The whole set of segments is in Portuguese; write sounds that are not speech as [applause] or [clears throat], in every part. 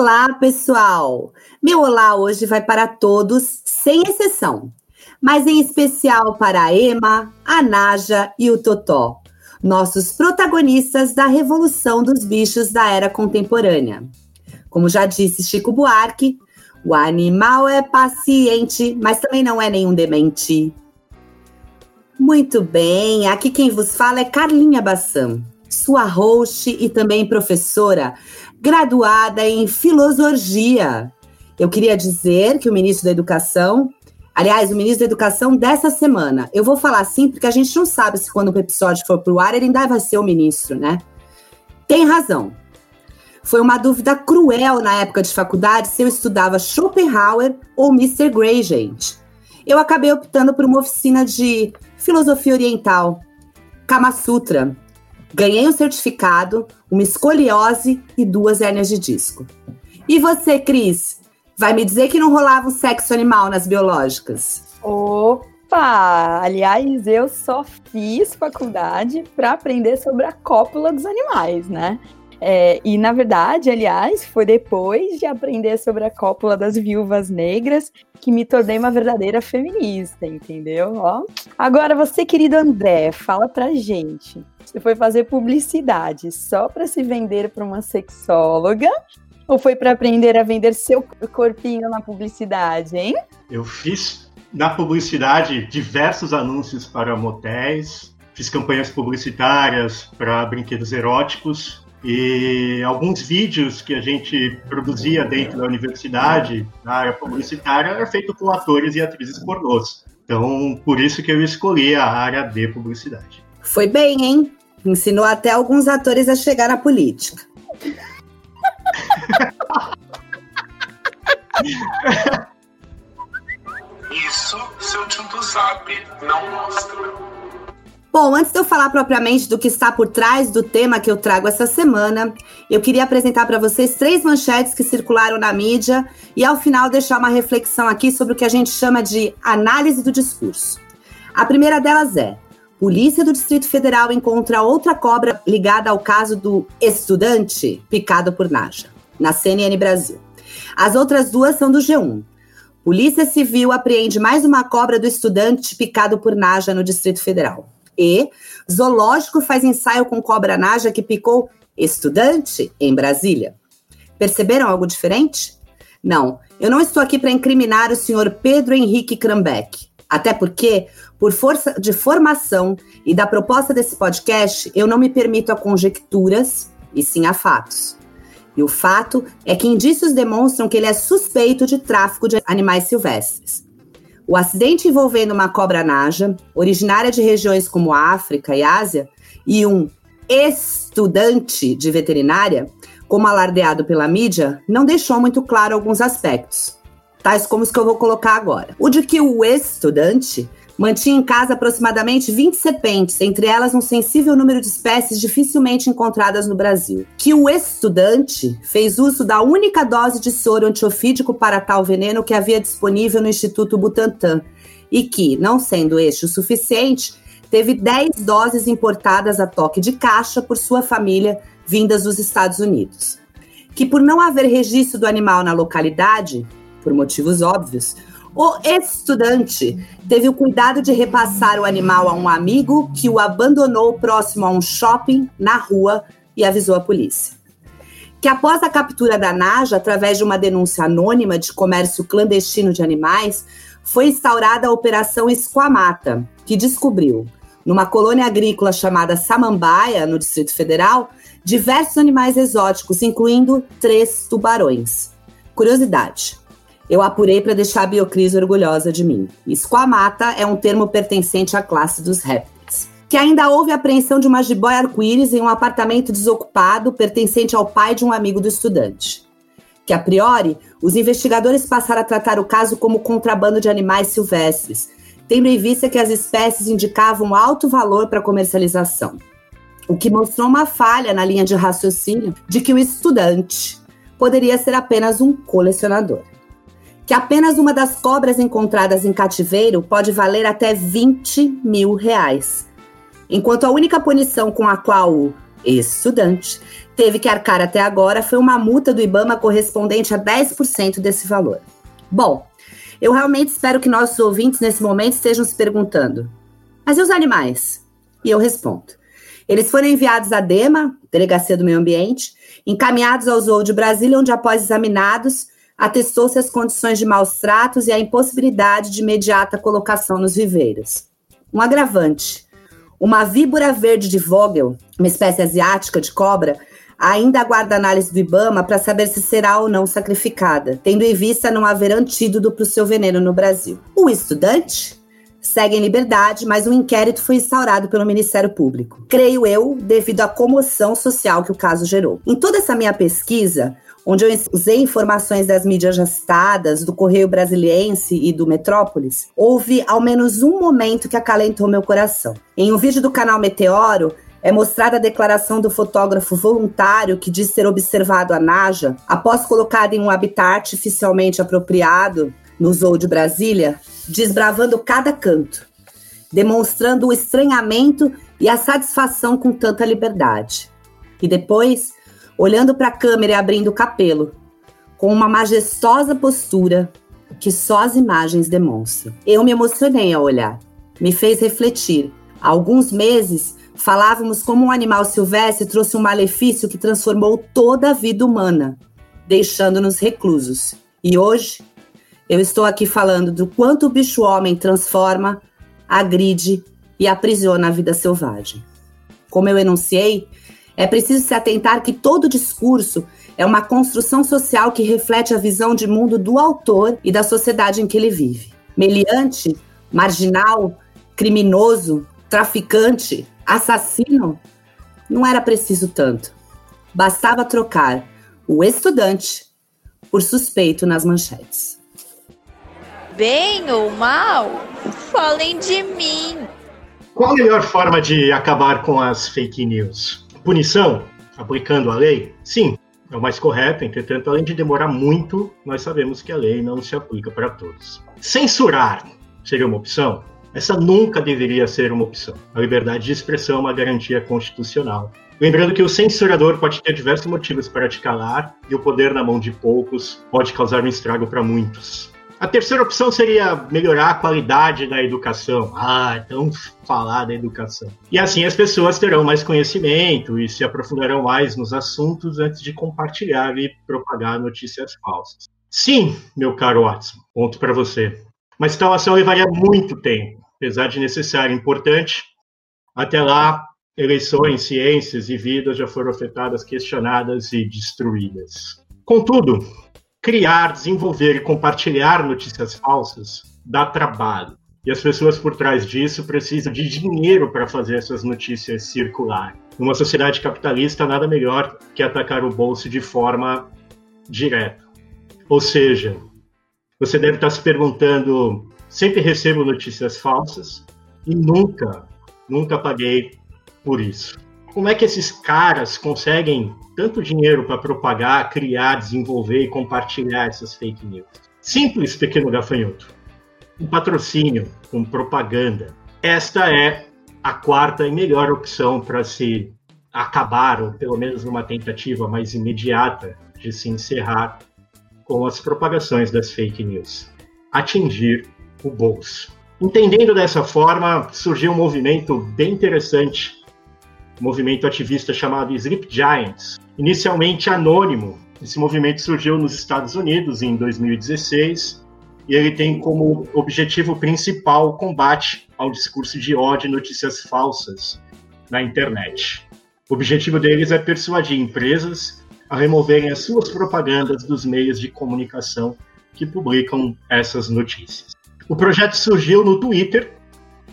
Olá, pessoal! Meu olá hoje vai para todos, sem exceção, mas em especial para a Ema, a Naja e o Totó, nossos protagonistas da revolução dos bichos da era contemporânea. Como já disse Chico Buarque, o animal é paciente, mas também não é nenhum demente. Muito bem, aqui quem vos fala é Carlinha Bassam, sua host e também professora, graduada em filosofia. Eu queria dizer que o ministro da Educação, aliás, o ministro da Educação dessa semana, eu vou falar assim porque a gente não sabe se quando o episódio for pro ar ele ainda vai ser o ministro, né? Tem razão. Foi uma dúvida cruel na época de faculdade se eu estudava Schopenhauer ou Mr. Gray, gente. Eu acabei optando por uma oficina de filosofia oriental, Kama Sutra. Ganhei um certificado, uma escoliose e duas hérnias de disco. E você, Cris? Vai me dizer que não rolava um sexo animal nas biológicas? Opa! Aliás, eu só fiz faculdade para aprender sobre a cópula dos animais, né? É, e na verdade, aliás, foi depois de aprender sobre a cópula das viúvas negras que me tornei uma verdadeira feminista, entendeu? Ó. Agora, você, querido André, fala pra gente. Você foi fazer publicidade só para se vender para uma sexóloga ou foi para aprender a vender seu corpinho na publicidade, hein? Eu fiz na publicidade diversos anúncios para motéis, fiz campanhas publicitárias para brinquedos eróticos e alguns vídeos que a gente produzia dentro da universidade, na área publicitária, era feito com atores e atrizes pornôs. Então, por isso que eu escolhi a área de publicidade. Foi bem, hein? Ensinou até alguns atores a chegar na política. [laughs] Isso seu tio do Zap não mostra. Bom, antes de eu falar propriamente do que está por trás do tema que eu trago essa semana, eu queria apresentar para vocês três manchetes que circularam na mídia e, ao final, deixar uma reflexão aqui sobre o que a gente chama de análise do discurso. A primeira delas é: Polícia do Distrito Federal encontra outra cobra ligada ao caso do estudante picado por Naja, na CNN Brasil. As outras duas são do G1. Polícia Civil apreende mais uma cobra do estudante picado por Naja no Distrito Federal. E zoológico faz ensaio com cobra naja que picou estudante em Brasília. Perceberam algo diferente? Não, eu não estou aqui para incriminar o senhor Pedro Henrique Krambeck. Até porque, por força de formação e da proposta desse podcast, eu não me permito a conjecturas e sim a fatos. E o fato é que indícios demonstram que ele é suspeito de tráfico de animais silvestres. O acidente envolvendo uma cobra naja, originária de regiões como África e Ásia, e um estudante de veterinária, como alardeado pela mídia, não deixou muito claro alguns aspectos, tais como os que eu vou colocar agora. O de que o estudante mantinha em casa aproximadamente 20 serpentes, entre elas um sensível número de espécies dificilmente encontradas no Brasil. Que o estudante fez uso da única dose de soro antiofídico para tal veneno que havia disponível no Instituto Butantan e que, não sendo este o suficiente, teve 10 doses importadas a toque de caixa por sua família vindas dos Estados Unidos. Que por não haver registro do animal na localidade, por motivos óbvios, o estudante teve o cuidado de repassar o animal a um amigo que o abandonou próximo a um shopping na rua e avisou a polícia. Que após a captura da Naja, através de uma denúncia anônima de comércio clandestino de animais, foi instaurada a Operação Esquamata, que descobriu, numa colônia agrícola chamada Samambaia, no Distrito Federal, diversos animais exóticos, incluindo três tubarões. Curiosidade: eu apurei para deixar a Biocris orgulhosa de mim. Esquamata é um termo pertencente à classe dos répteis. Que ainda houve apreensão de uma jiboia arco-íris em um apartamento desocupado pertencente ao pai de um amigo do estudante. Que, a priori, os investigadores passaram a tratar o caso como contrabando de animais silvestres, tendo em vista que as espécies indicavam alto valor para comercialização. O que mostrou uma falha na linha de raciocínio de que o estudante poderia ser apenas um colecionador que apenas uma das cobras encontradas em cativeiro pode valer até 20 mil reais. Enquanto a única punição com a qual o estudante, teve que arcar até agora foi uma multa do IBAMA correspondente a 10% desse valor. Bom, eu realmente espero que nossos ouvintes nesse momento estejam se perguntando: mas e os animais? E eu respondo: eles foram enviados à DEMA, Delegacia do Meio Ambiente, encaminhados ao Zoo de Brasília, onde, após examinados, atestou-se as condições de maus tratos e a impossibilidade de imediata colocação nos viveiros. Um agravante: uma víbora verde de Vogel, uma espécie asiática de cobra, ainda aguarda análise do Ibama para saber se será ou não sacrificada, tendo em vista não haver antídoto para o seu veneno no Brasil. O estudante segue em liberdade, mas um inquérito foi instaurado pelo Ministério Público. Creio eu, devido à comoção social que o caso gerou. Em toda essa minha pesquisa, onde eu usei informações das mídias já citadas, do Correio Brasiliense e do Metrópolis, houve ao menos um momento que acalentou meu coração. Em um vídeo do canal Meteoro, é mostrada a declaração do fotógrafo voluntário que diz ter observado a Naja após colocada em um habitat artificialmente apropriado no Zoo de Brasília, desbravando cada canto, demonstrando o estranhamento e a satisfação com tanta liberdade. E depois, olhando para a câmera e abrindo o capelo, com uma majestosa postura que só as imagens demonstram. Eu me emocionei ao olhar, me fez refletir. Há alguns meses, Falávamos como um animal silvestre trouxe um malefício que transformou toda a vida humana, deixando-nos reclusos. E hoje, eu estou aqui falando do quanto o bicho-homem transforma, agride e aprisiona a vida selvagem. Como eu enunciei, é preciso se atentar que todo discurso é uma construção social que reflete a visão de mundo do autor e da sociedade em que ele vive. Meliante, marginal, criminoso, traficante, assassino, não era preciso tanto. Bastava trocar o estudante por suspeito nas manchetes. Bem ou mal, falem de mim. Qual a melhor forma de acabar com as fake news? Punição? Aplicando a lei? Sim, é o mais correto, entretanto, além de demorar muito, nós sabemos que a lei não se aplica para todos. Censurar seria uma opção? Essa nunca deveria ser uma opção. A liberdade de expressão é uma garantia constitucional. Lembrando que o censurador pode ter diversos motivos para te calar e o poder na mão de poucos pode causar um estrago para muitos. A terceira opção seria melhorar a qualidade da educação. Ah, então falar da educação. E assim as pessoas terão mais conhecimento e se aprofundarão mais nos assuntos antes de compartilhar e propagar notícias falsas. Sim, meu caro Watson, ponto para você. Mas tal ação levaria muito tempo apesar de necessário e importante. Até lá, eleições, ciências e vidas já foram afetadas, questionadas e destruídas. Contudo, criar, desenvolver e compartilhar notícias falsas dá trabalho. E as pessoas por trás disso precisam de dinheiro para fazer essas notícias circular. Numa sociedade capitalista, nada melhor que atacar o bolso de forma direta. Ou seja, você deve estar se perguntando sempre recebo notícias falsas e nunca, nunca paguei por isso. Como é que esses caras conseguem tanto dinheiro para propagar, criar, desenvolver e compartilhar essas fake news? Simples, pequeno gafanhoto. Um patrocínio, com propaganda. Esta é a quarta e melhor opção para se acabar, ou pelo menos numa tentativa mais imediata de se encerrar com as propagações das fake news. Atingir o bolso. Entendendo dessa forma, surgiu um movimento bem interessante, um movimento ativista chamado Sleep Giants, inicialmente anônimo. Esse movimento surgiu nos Estados Unidos em 2016 e ele tem como objetivo principal o combate ao discurso de ódio e notícias falsas na internet. O objetivo deles é persuadir empresas a removerem as suas propagandas dos meios de comunicação que publicam essas notícias. O projeto surgiu no Twitter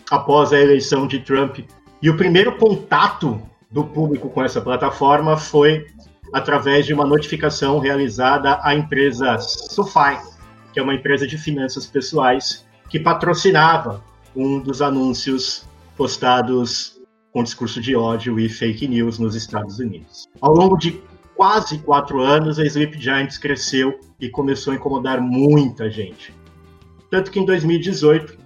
após a eleição de Trump e o primeiro contato do público com essa plataforma foi através de uma notificação realizada à empresa SoFi, que é uma empresa de finanças pessoais que patrocinava um dos anúncios postados com discurso de ódio e fake news nos Estados Unidos. Ao longo de quase quatro anos, a Sleep Giants cresceu e começou a incomodar muita gente. Tanto que em 2018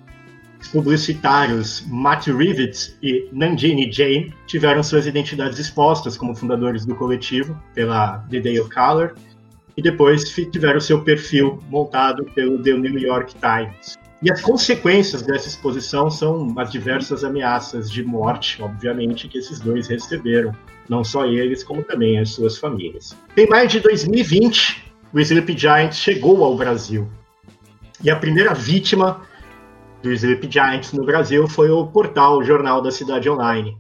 Os publicitários Matt Rivets e Nandini Jain tiveram suas identidades expostas como fundadores do coletivo pela The Day of Color e depois tiveram seu perfil montado pelo The New York Times. E as consequências dessa exposição são as diversas ameaças de morte, obviamente, que esses dois receberam. Não só eles, como também as suas famílias. Em maio de 2020, o Sleep Giant chegou ao Brasil. E a primeira vítima do Sleep Giants no Brasil foi o portal Jornal da Cidade Online,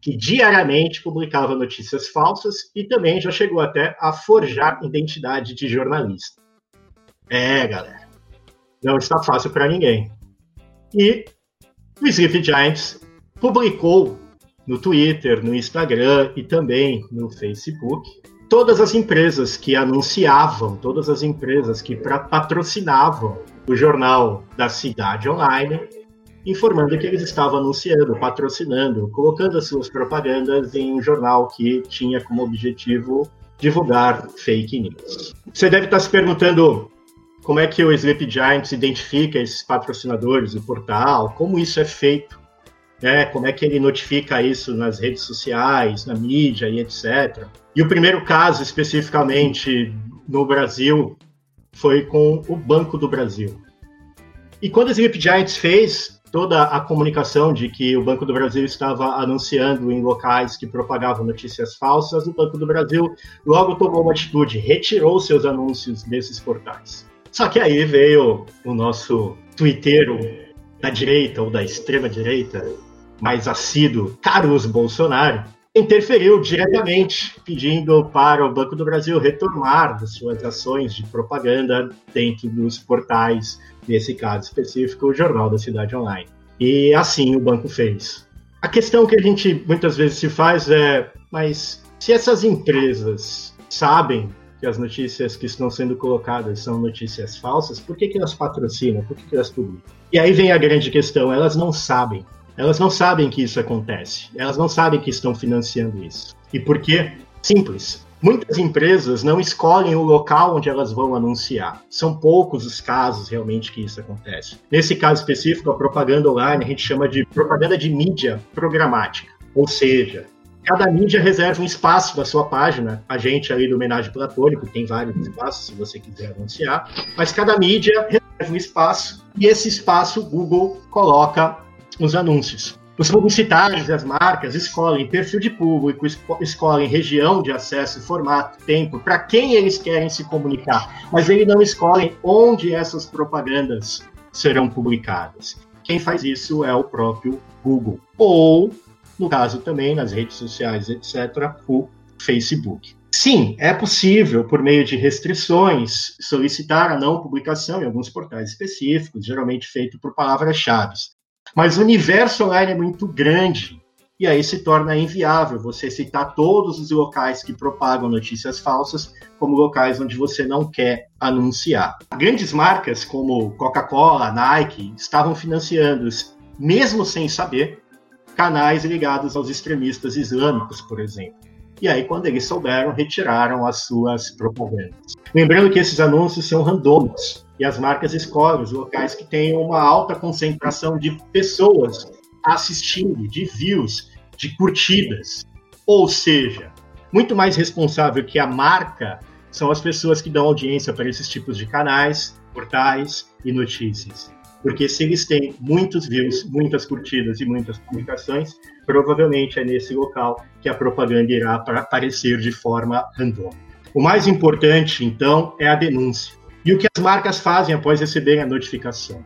que diariamente publicava notícias falsas e também já chegou até a forjar identidade de jornalista. É, galera não está fácil para ninguém. E o Sleep Giants publicou no Twitter, no Instagram e também no Facebook todas as empresas que anunciavam, todas as empresas que patrocinavam o jornal da cidade online, informando que eles estavam anunciando, patrocinando, colocando as suas propagandas em um jornal que tinha como objetivo divulgar fake news. Você deve estar se perguntando como é que o Sleep Giants identifica esses patrocinadores do portal, como isso é feito, né? como é que ele notifica isso nas redes sociais, na mídia e etc. E o primeiro caso, especificamente no Brasil, foi com o Banco do Brasil. E quando o Sleep Giants fez toda a comunicação de que o Banco do Brasil estava anunciando em locais que propagavam notícias falsas, o Banco do Brasil logo tomou uma atitude, retirou seus anúncios desses portais. Só que aí veio o nosso twitteiro da direita ou da extrema direita, mais assíduo, Carlos Bolsonaro, interferiu diretamente, pedindo para o Banco do Brasil retomar das suas ações de propaganda dentro dos portais, nesse caso específico, o Jornal da Cidade Online. E assim o banco fez. A questão que a gente muitas vezes se faz é: mas se essas empresas sabem que as notícias que estão sendo colocadas são notícias falsas, por que, que elas patrocinam? Por que, que elas publicam? E aí vem a grande questão: elas não sabem. Elas não sabem que isso acontece. Elas não sabem que estão financiando isso. E por quê? Simples. Muitas empresas não escolhem o local onde elas vão anunciar. São poucos os casos realmente que isso acontece. Nesse caso específico, a propaganda online a gente chama de propaganda de mídia programática. Ou seja, cada mídia reserva um espaço da sua página. A gente ali do Homenagem Platônico tem vários espaços, se você quiser anunciar, mas cada mídia reserva um espaço e esse espaço o Google coloca os anúncios. Os publicitários e as marcas escolhem perfil de público, escolhem região de acesso, formato, tempo, para quem eles querem se comunicar, mas eles não escolhem onde essas propagandas serão publicadas. Quem faz isso é o próprio Google. Ou no caso também nas redes sociais, etc., o Facebook. Sim, é possível, por meio de restrições, solicitar a não publicação em alguns portais específicos, geralmente feito por palavras-chave. Mas o universo online é muito grande e aí se torna inviável você citar todos os locais que propagam notícias falsas como locais onde você não quer anunciar. Grandes marcas como Coca-Cola, Nike estavam financiando, mesmo sem saber, canais ligados aos extremistas islâmicos, por exemplo. E aí, quando eles souberam, retiraram as suas propagandas. Lembrando que esses anúncios são randômicos e as marcas escolhem os locais que têm uma alta concentração de pessoas assistindo, de views, de curtidas. Ou seja, muito mais responsável que a marca são as pessoas que dão audiência para esses tipos de canais, portais e notícias. Porque se eles têm muitos views, muitas curtidas e muitas publicações, provavelmente é nesse local que a propaganda irá aparecer de forma randômica. O mais importante, então, é a denúncia. E o que as marcas fazem após receberem a notificação.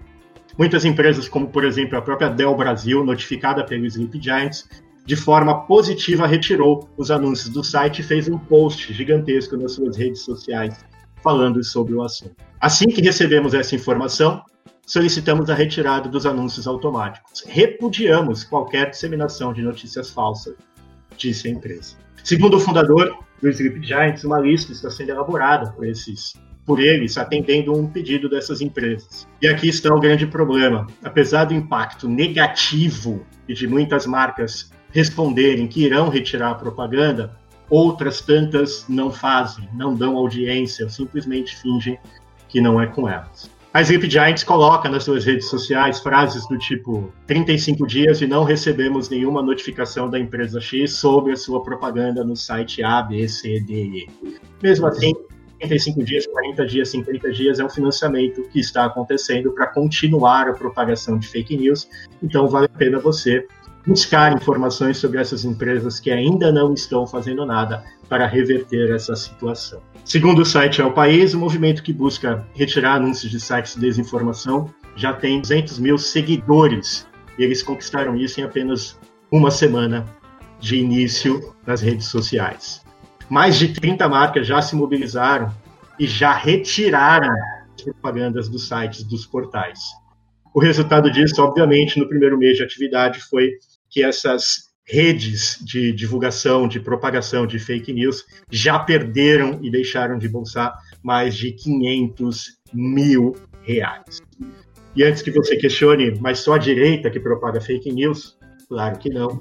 Muitas empresas, como por exemplo a própria Dell Brasil, notificada pelo Sleep Giants, de forma positiva retirou os anúncios do site e fez um post gigantesco nas suas redes sociais falando sobre o assunto. Assim que recebemos essa informação, solicitamos a retirada dos anúncios automáticos. Repudiamos qualquer disseminação de notícias falsas, disse a empresa. Segundo o fundador do Sleep Giants, uma lista está sendo elaborada por esses por eles, atendendo um pedido dessas empresas. E aqui está o grande problema. Apesar do impacto negativo e de muitas marcas responderem que irão retirar a propaganda, outras tantas não fazem, não dão audiência, simplesmente fingem que não é com elas. A Sleep Giants coloca nas suas redes sociais frases do tipo 35 dias e não recebemos nenhuma notificação da empresa X sobre a sua propaganda no site A, B, C, D, E. Mesmo assim, 35 dias, 40 dias, 50 dias é um financiamento que está acontecendo para continuar a propagação de fake news. Então vale a pena você buscar informações sobre essas empresas que ainda não estão fazendo nada para reverter essa situação. Segundo o site É o País, o movimento que busca retirar anúncios de sites de desinformação já tem 200 mil seguidores e eles conquistaram isso em apenas uma semana de início nas redes sociais. Mais de 30 marcas já se mobilizaram e já retiraram as propagandas dos sites dos portais. O resultado disso, obviamente, no primeiro mês de atividade foi que essas redes de divulgação, de propagação de fake news já perderam e deixaram de bolsar mais de 500 mil reais. E antes que você questione, mas só a direita que propaga fake news? Claro que não.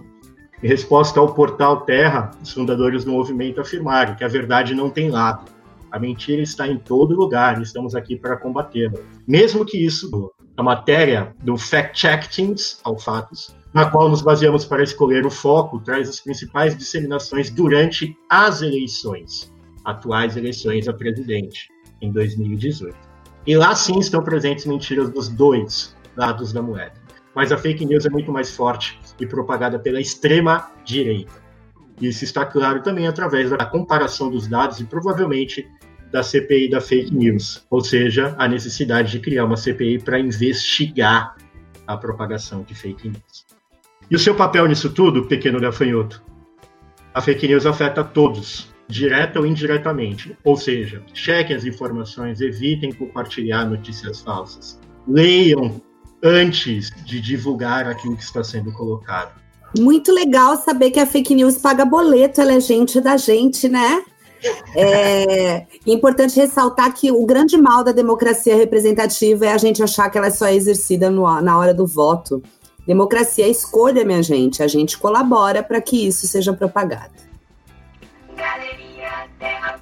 Em resposta ao portal Terra, os fundadores do movimento afirmaram que a verdade não tem lado. A mentira está em todo lugar e estamos aqui para combatê-la. Mesmo que isso, a matéria do Fact Check Teams, ao fatos, na qual nos baseamos para escolher o foco, traz as principais disseminações durante as eleições, atuais eleições a presidente, em 2018. E lá sim estão presentes mentiras dos dois lados da moeda. Mas a fake news é muito mais forte e propagada pela extrema direita. Isso está claro também através da comparação dos dados e provavelmente da CPI da fake news, ou seja, a necessidade de criar uma CPI para investigar a propagação de fake news. E o seu papel nisso tudo, pequeno gafanhoto? A fake news afeta todos, direta ou indiretamente. Ou seja, chequem as informações, evitem compartilhar notícias falsas. Leiam antes de divulgar aquilo que está sendo colocado. Muito legal saber que a fake news paga boleto, ela é gente da gente, né? É importante ressaltar que o grande mal da democracia representativa é a gente achar que ela é só exercida no, na hora do voto. Democracia é escolha, minha gente. A gente colabora para que isso seja propagado. Galeria Terra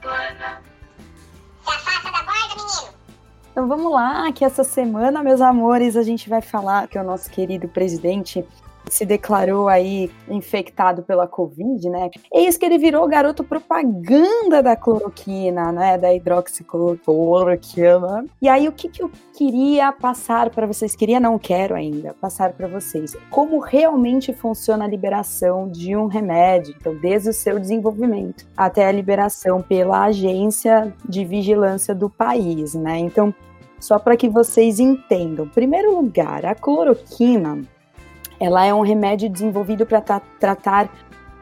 Então vamos lá, que essa semana, meus amores, a gente vai falar que o nosso querido presidente se declarou aí infectado pela Covid, né? Eis que ele virou garoto propaganda da cloroquina, né? Da hidroxicloroquina. E aí, o que, que eu queria passar para vocês? Queria, não quero ainda, passar para vocês. Como realmente funciona a liberação de um remédio, então, desde o seu desenvolvimento até a liberação pela agência de vigilância do país, né? Então, só para que vocês entendam. Em primeiro lugar, a cloroquina ela é um remédio desenvolvido para tra tratar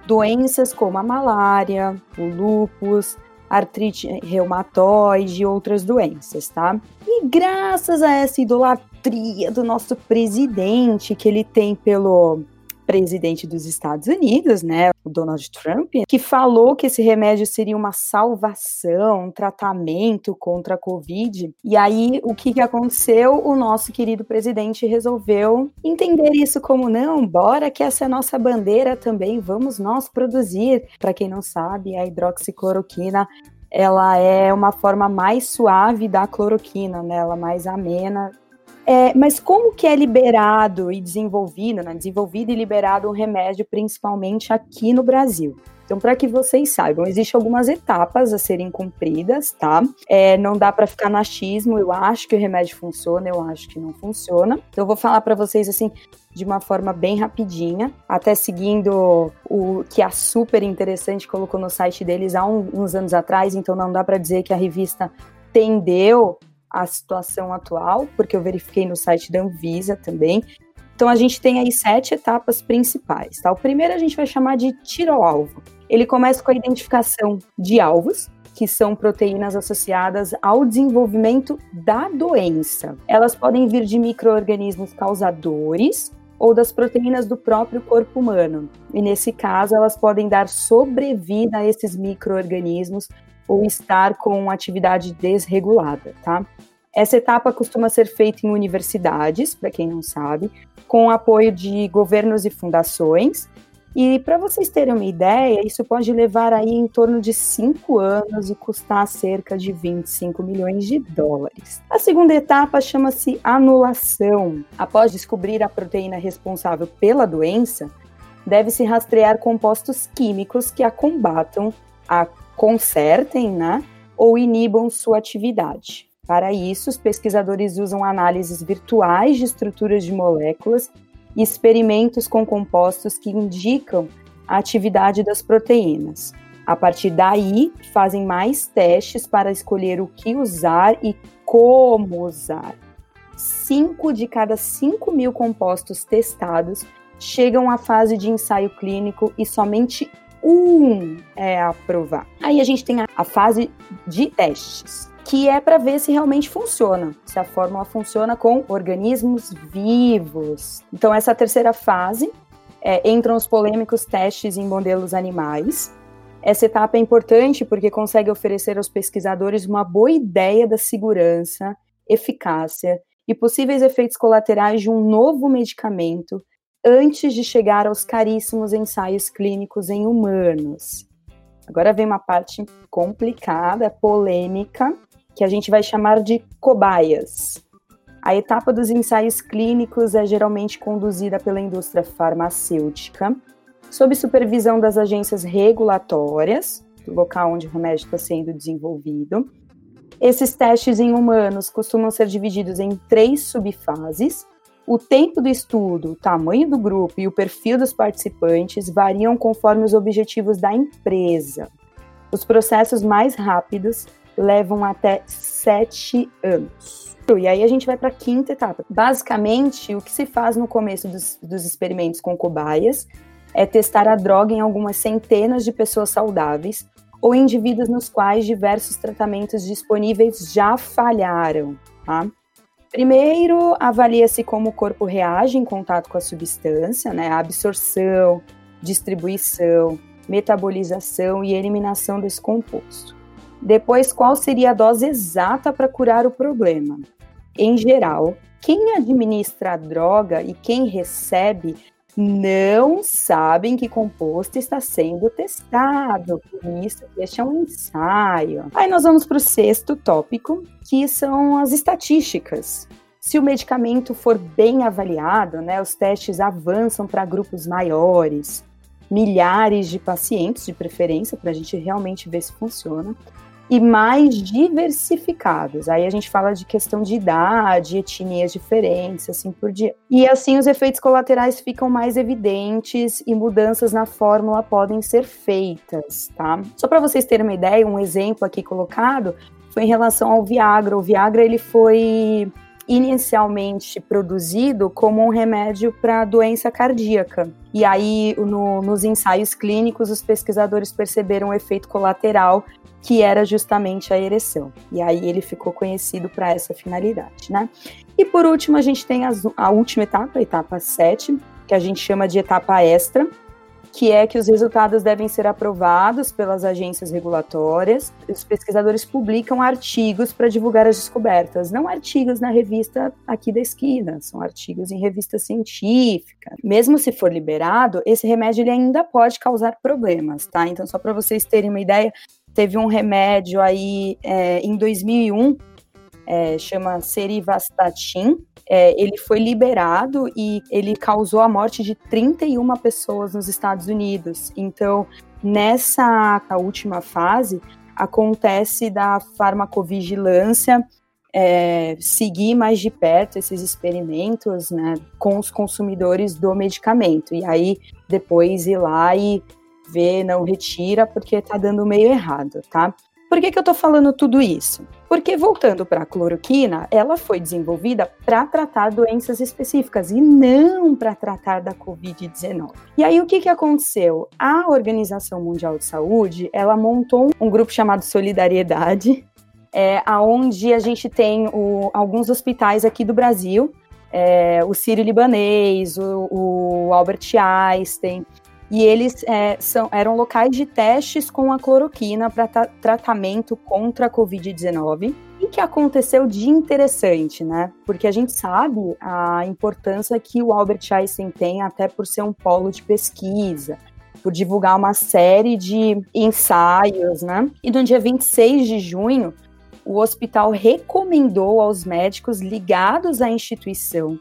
doenças como a malária, o lúpus, artrite reumatoide e outras doenças, tá? E graças a essa idolatria do nosso presidente que ele tem pelo presidente dos Estados Unidos, né, o Donald Trump, que falou que esse remédio seria uma salvação, um tratamento contra a Covid. E aí, o que, que aconteceu? O nosso querido presidente resolveu entender isso como não, bora que essa é a nossa bandeira também, vamos nós produzir. Para quem não sabe, a hidroxicloroquina ela é uma forma mais suave da cloroquina, né? Ela é mais amena é, mas como que é liberado e desenvolvido, né, desenvolvido e liberado um remédio, principalmente aqui no Brasil? Então, para que vocês saibam, existem algumas etapas a serem cumpridas, tá? É, não dá para ficar no achismo, eu acho que o remédio funciona, eu acho que não funciona. Então, eu vou falar para vocês assim de uma forma bem rapidinha, até seguindo o que a super interessante colocou no site deles há um, uns anos atrás, então não dá para dizer que a revista tendeu a situação atual, porque eu verifiquei no site da Anvisa também. Então a gente tem aí sete etapas principais, tá? O primeiro a gente vai chamar de tiro ao alvo. Ele começa com a identificação de alvos, que são proteínas associadas ao desenvolvimento da doença. Elas podem vir de micro-organismos causadores ou das proteínas do próprio corpo humano. E nesse caso, elas podem dar sobrevida a esses micro-organismos ou estar com atividade desregulada, tá? Essa etapa costuma ser feita em universidades, para quem não sabe, com apoio de governos e fundações, E para vocês terem uma ideia, isso pode levar aí em torno de 5 anos e custar cerca de 25 milhões de dólares. A segunda etapa chama-se anulação. Após descobrir a proteína responsável pela doença, deve-se rastrear compostos químicos que a combatam, a consertem, né, ou inibam sua atividade. Para isso, os pesquisadores usam análises virtuais de estruturas de moléculas e experimentos com compostos que indicam a atividade das proteínas. A partir daí, fazem mais testes para escolher o que usar e como usar. Cinco de cada 5 mil compostos testados chegam à fase de ensaio clínico e somente um é aprovado. Aí a gente tem a, a fase de testes que é para ver se realmente funciona, se a fórmula funciona com organismos vivos. Então, essa terceira fase é, entram os polêmicos testes em modelos animais. Essa etapa é importante porque consegue oferecer aos pesquisadores uma boa ideia da segurança, eficácia e possíveis efeitos colaterais de um novo medicamento antes de chegar aos caríssimos ensaios clínicos em humanos. Agora vem uma parte complicada, polêmica, que a gente vai chamar de cobaias. A etapa dos ensaios clínicos é geralmente conduzida pela indústria farmacêutica, sob supervisão das agências regulatórias, do local onde o remédio está sendo desenvolvido. Esses testes em humanos costumam ser divididos em três subfases. O tempo do estudo, o tamanho do grupo e o perfil dos participantes variam conforme os objetivos da empresa. Os processos mais rápidos levam até sete anos. E aí a gente vai para a quinta etapa. Basicamente, o que se faz no começo dos, dos experimentos com cobaias é testar a droga em algumas centenas de pessoas saudáveis ou indivíduos nos quais diversos tratamentos disponíveis já falharam. Tá? Primeiro, avalia-se como o corpo reage em contato com a substância, né? Absorção, distribuição, metabolização e eliminação desse composto. Depois, qual seria a dose exata para curar o problema? Em geral, quem administra a droga e quem recebe não sabem que composto está sendo testado, por isso este é um ensaio. Aí nós vamos para o sexto tópico, que são as estatísticas. Se o medicamento for bem avaliado, né, os testes avançam para grupos maiores, milhares de pacientes, de preferência, para a gente realmente ver se funciona e mais diversificados. Aí a gente fala de questão de idade, etnias diferentes, assim por diante. E assim os efeitos colaterais ficam mais evidentes e mudanças na fórmula podem ser feitas, tá? Só para vocês terem uma ideia, um exemplo aqui colocado foi em relação ao Viagra. O Viagra ele foi inicialmente produzido como um remédio para doença cardíaca. E aí, no, nos ensaios clínicos, os pesquisadores perceberam um efeito colateral que era justamente a ereção. E aí ele ficou conhecido para essa finalidade, né? E por último, a gente tem a última etapa, a etapa 7, que a gente chama de etapa extra, que é que os resultados devem ser aprovados pelas agências regulatórias. Os pesquisadores publicam artigos para divulgar as descobertas, não artigos na revista aqui da esquina, são artigos em revista científica. Mesmo se for liberado, esse remédio ele ainda pode causar problemas, tá? Então, só para vocês terem uma ideia, teve um remédio aí é, em 2001, é, chama Serivastatin, é, ele foi liberado e ele causou a morte de 31 pessoas nos Estados Unidos. Então, nessa última fase, acontece da farmacovigilância é, seguir mais de perto esses experimentos né, com os consumidores do medicamento. E aí, depois ir lá e vê, não retira, porque tá dando meio errado, tá? Por que, que eu tô falando tudo isso? Porque, voltando para a cloroquina, ela foi desenvolvida para tratar doenças específicas e não para tratar da Covid-19. E aí, o que, que aconteceu? A Organização Mundial de Saúde, ela montou um grupo chamado Solidariedade, é, aonde a gente tem o, alguns hospitais aqui do Brasil, é, o Sírio-Libanês, o, o Albert Einstein, e eles é, são, eram locais de testes com a cloroquina para tratamento contra a Covid-19. que, que aconteceu de interessante, né? Porque a gente sabe a importância que o Albert Einstein tem, até por ser um polo de pesquisa, por divulgar uma série de ensaios, né? E no dia 26 de junho, o hospital recomendou aos médicos ligados à instituição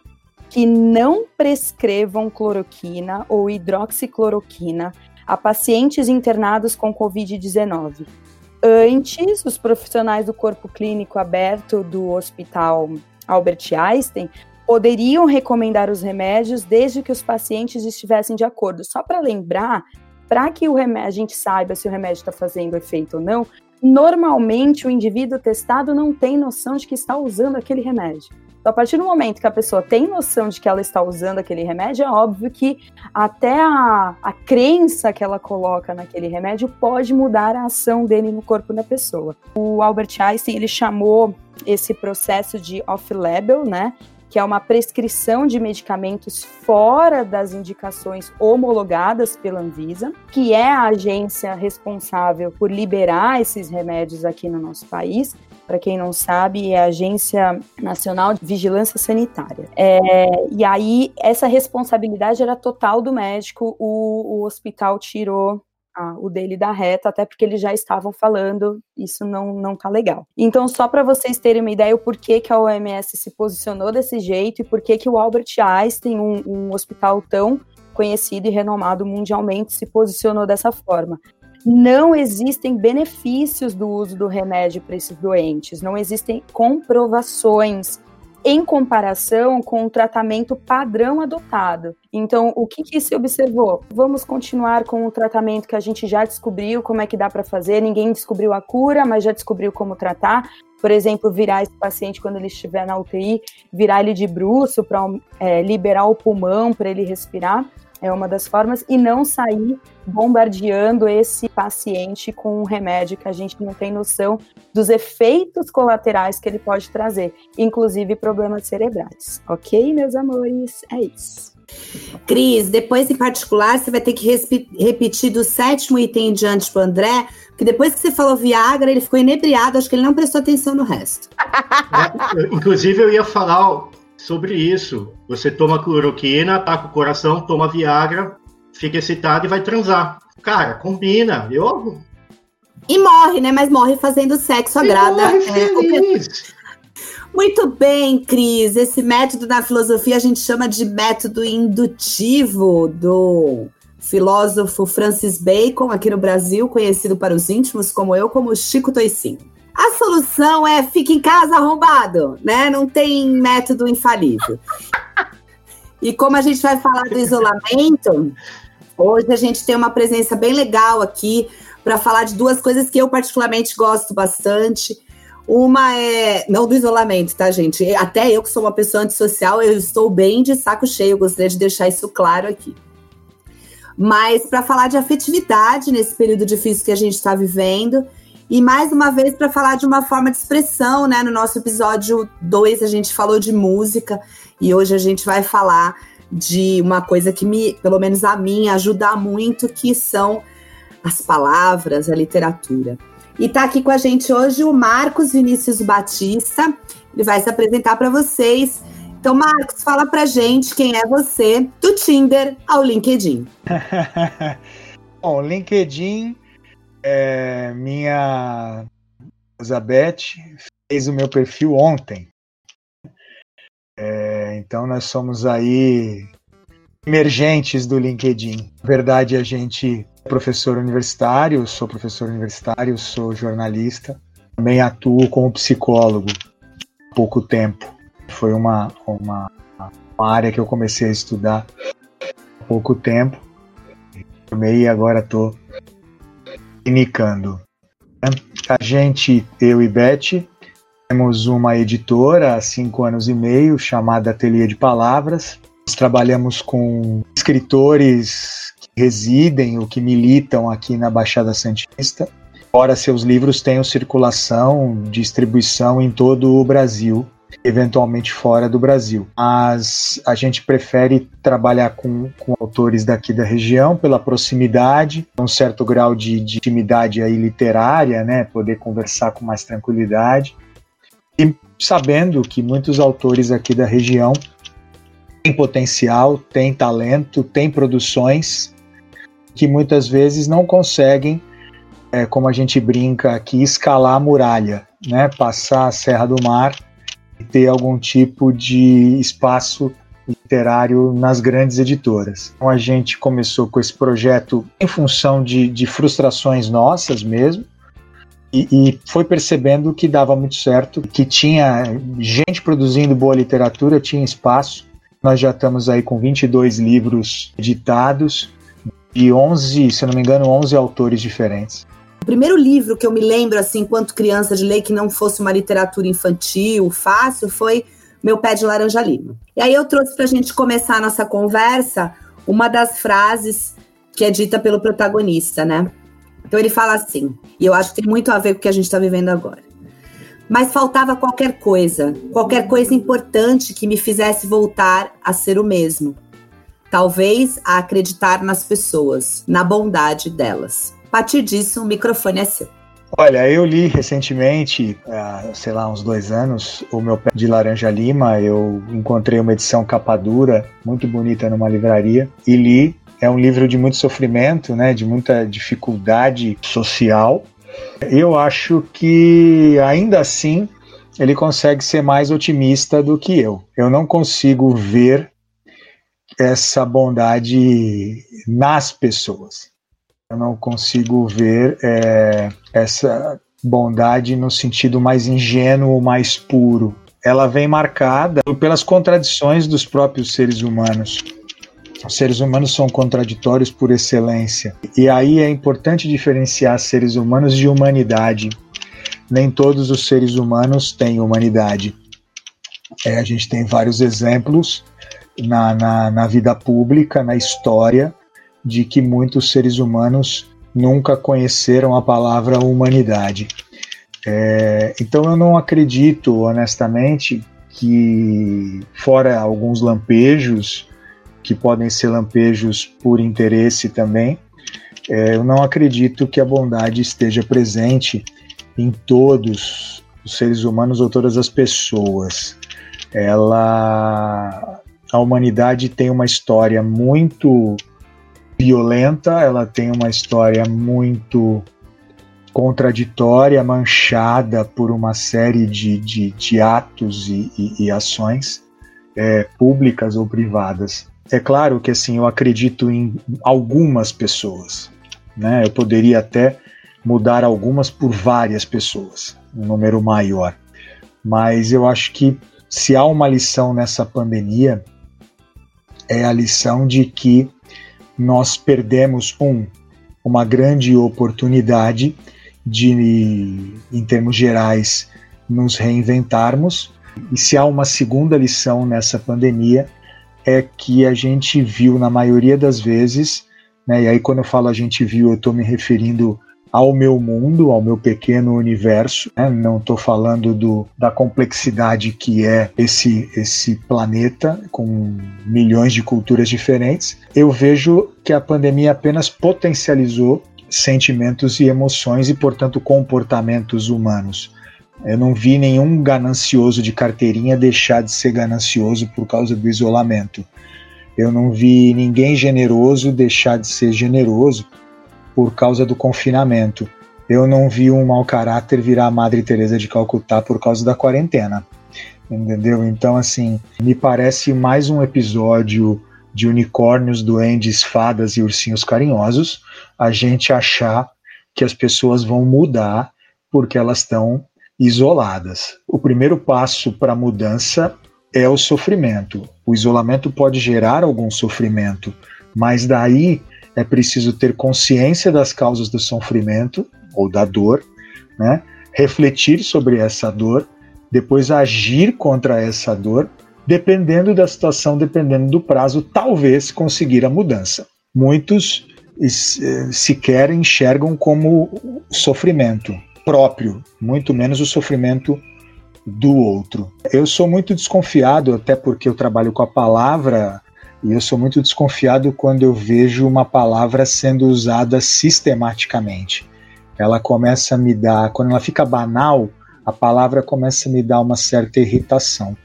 que não prescrevam cloroquina ou hidroxicloroquina a pacientes internados com Covid-19. Antes, os profissionais do corpo clínico aberto do Hospital Albert Einstein poderiam recomendar os remédios desde que os pacientes estivessem de acordo. Só para lembrar, para que o remédio, a gente saiba se o remédio está fazendo efeito ou não, normalmente o indivíduo testado não tem noção de que está usando aquele remédio. Então, a partir do momento que a pessoa tem noção de que ela está usando aquele remédio, é óbvio que até a, a crença que ela coloca naquele remédio pode mudar a ação dele no corpo da pessoa. O Albert Einstein, ele chamou esse processo de off-label, né? que é uma prescrição de medicamentos fora das indicações homologadas pela Anvisa, que é a agência responsável por liberar esses remédios aqui no nosso país. Para quem não sabe, é a Agência Nacional de Vigilância Sanitária. É, e aí, essa responsabilidade era total do médico, o, o hospital tirou ah, o dele da reta, até porque eles já estavam falando, isso não, não tá legal. Então, só para vocês terem uma ideia o porquê que a OMS se posicionou desse jeito e por que o Albert Einstein, um, um hospital tão conhecido e renomado mundialmente, se posicionou dessa forma. Não existem benefícios do uso do remédio para esses doentes, não existem comprovações em comparação com o tratamento padrão adotado. Então, o que, que se observou? Vamos continuar com o tratamento que a gente já descobriu como é que dá para fazer. Ninguém descobriu a cura, mas já descobriu como tratar. Por exemplo, virar esse paciente quando ele estiver na UTI, virar ele de bruxo para é, liberar o pulmão para ele respirar é uma das formas, e não sair bombardeando esse paciente com um remédio que a gente não tem noção dos efeitos colaterais que ele pode trazer, inclusive problemas cerebrais. Ok, meus amores? É isso. Cris, depois em particular você vai ter que repetir do sétimo item em diante para André, porque depois que você falou Viagra, ele ficou inebriado, acho que ele não prestou atenção no resto. [laughs] É, inclusive, eu ia falar sobre isso. Você toma cloroquina, com o coração, toma Viagra, fica excitado e vai transar. Cara, combina. Eu. E morre, né? Mas morre fazendo sexo, agrada. É, [laughs] Muito bem, Cris. Esse método na filosofia a gente chama de método indutivo do filósofo Francis Bacon, aqui no Brasil, conhecido para os íntimos como eu, como Chico Toicinho. A solução é fique em casa arrombado, né? Não tem método infalível. E como a gente vai falar do isolamento, hoje a gente tem uma presença bem legal aqui para falar de duas coisas que eu particularmente gosto bastante. Uma é, não do isolamento, tá, gente? Até eu que sou uma pessoa antissocial, eu estou bem de saco cheio, gostaria de deixar isso claro aqui. Mas para falar de afetividade nesse período difícil que a gente está vivendo, e mais uma vez para falar de uma forma de expressão, né? No nosso episódio 2 a gente falou de música e hoje a gente vai falar de uma coisa que me, pelo menos a mim, ajuda muito, que são as palavras, a literatura. E está aqui com a gente hoje o Marcos Vinícius Batista. Ele vai se apresentar para vocês. Então, Marcos, fala pra gente quem é você, do Tinder ao LinkedIn. [laughs] Bom, LinkedIn é, minha Elizabeth fez o meu perfil ontem. É, então nós somos aí emergentes do LinkedIn. Na verdade, a gente é professor universitário, sou professor universitário, sou jornalista, também atuo como psicólogo há pouco tempo. Foi uma, uma, uma área que eu comecei a estudar há pouco tempo. Formei e agora estou Clinicando. A gente, eu e Beth, temos uma editora há cinco anos e meio chamada Ateliê de Palavras. Nós trabalhamos com escritores que residem ou que militam aqui na Baixada Santista. Ora, seus livros tenham circulação, distribuição em todo o Brasil eventualmente fora do Brasil. Mas a gente prefere trabalhar com, com autores daqui da região pela proximidade, um certo grau de, de intimidade aí literária, né? Poder conversar com mais tranquilidade. E sabendo que muitos autores aqui da região têm potencial, têm talento, têm produções que muitas vezes não conseguem, é, como a gente brinca aqui, escalar a muralha, né? passar a Serra do Mar ter algum tipo de espaço literário nas grandes editoras. Então a gente começou com esse projeto em função de, de frustrações nossas mesmo, e, e, foi percebendo que dava muito certo, que tinha gente produzindo boa literatura, tinha espaço. Nós já estamos aí com 22 livros editados e 11, se não me engano, 11 autores diferentes. O primeiro livro que eu me lembro, assim, enquanto criança de ler, que não fosse uma literatura infantil, fácil, foi Meu Pé de Laranja Lima. E aí eu trouxe para a gente começar a nossa conversa uma das frases que é dita pelo protagonista, né? Então ele fala assim, e eu acho que tem muito a ver com o que a gente está vivendo agora. Mas faltava qualquer coisa, qualquer coisa importante que me fizesse voltar a ser o mesmo. Talvez a acreditar nas pessoas, na bondade delas. Partir disso, o microfone é seu. Olha, eu li recentemente, sei lá, uns dois anos, o meu pé de laranja lima. Eu encontrei uma edição capa dura, muito bonita numa livraria, e li. É um livro de muito sofrimento, né, de muita dificuldade social. Eu acho que ainda assim ele consegue ser mais otimista do que eu. Eu não consigo ver essa bondade nas pessoas. Eu não consigo ver é, essa bondade no sentido mais ingênuo, mais puro. Ela vem marcada pelas contradições dos próprios seres humanos. Os seres humanos são contraditórios por excelência. E aí é importante diferenciar seres humanos de humanidade. Nem todos os seres humanos têm humanidade. É, a gente tem vários exemplos na, na, na vida pública, na história, de que muitos seres humanos nunca conheceram a palavra humanidade. É, então eu não acredito, honestamente, que, fora alguns lampejos, que podem ser lampejos por interesse também, é, eu não acredito que a bondade esteja presente em todos os seres humanos ou todas as pessoas. Ela, a humanidade tem uma história muito violenta, ela tem uma história muito contraditória, manchada por uma série de, de, de atos e, e, e ações é, públicas ou privadas. É claro que assim eu acredito em algumas pessoas, né? Eu poderia até mudar algumas por várias pessoas, um número maior. Mas eu acho que se há uma lição nessa pandemia é a lição de que nós perdemos um uma grande oportunidade de, em termos gerais, nos reinventarmos. E se há uma segunda lição nessa pandemia é que a gente viu na maioria das vezes, né, e aí quando eu falo a gente viu, eu estou me referindo ao meu mundo, ao meu pequeno universo. Né? Não estou falando do, da complexidade que é esse, esse planeta com milhões de culturas diferentes. Eu vejo que a pandemia apenas potencializou sentimentos e emoções e, portanto, comportamentos humanos. Eu não vi nenhum ganancioso de carteirinha deixar de ser ganancioso por causa do isolamento. Eu não vi ninguém generoso deixar de ser generoso por causa do confinamento. Eu não vi um mau caráter virar a Madre Teresa de Calcutá por causa da quarentena. Entendeu? Então, assim, me parece mais um episódio de unicórnios, duendes, fadas e ursinhos carinhosos, a gente achar que as pessoas vão mudar porque elas estão isoladas. O primeiro passo para a mudança é o sofrimento. O isolamento pode gerar algum sofrimento, mas daí é preciso ter consciência das causas do sofrimento ou da dor, né? refletir sobre essa dor, depois agir contra essa dor, dependendo da situação, dependendo do prazo, talvez conseguir a mudança. Muitos eh, sequer enxergam como sofrimento próprio, muito menos o sofrimento do outro. Eu sou muito desconfiado, até porque eu trabalho com a palavra e eu sou muito desconfiado quando eu vejo uma palavra sendo usada sistematicamente. Ela começa a me dar, quando ela fica banal, a palavra começa a me dar uma certa irritação.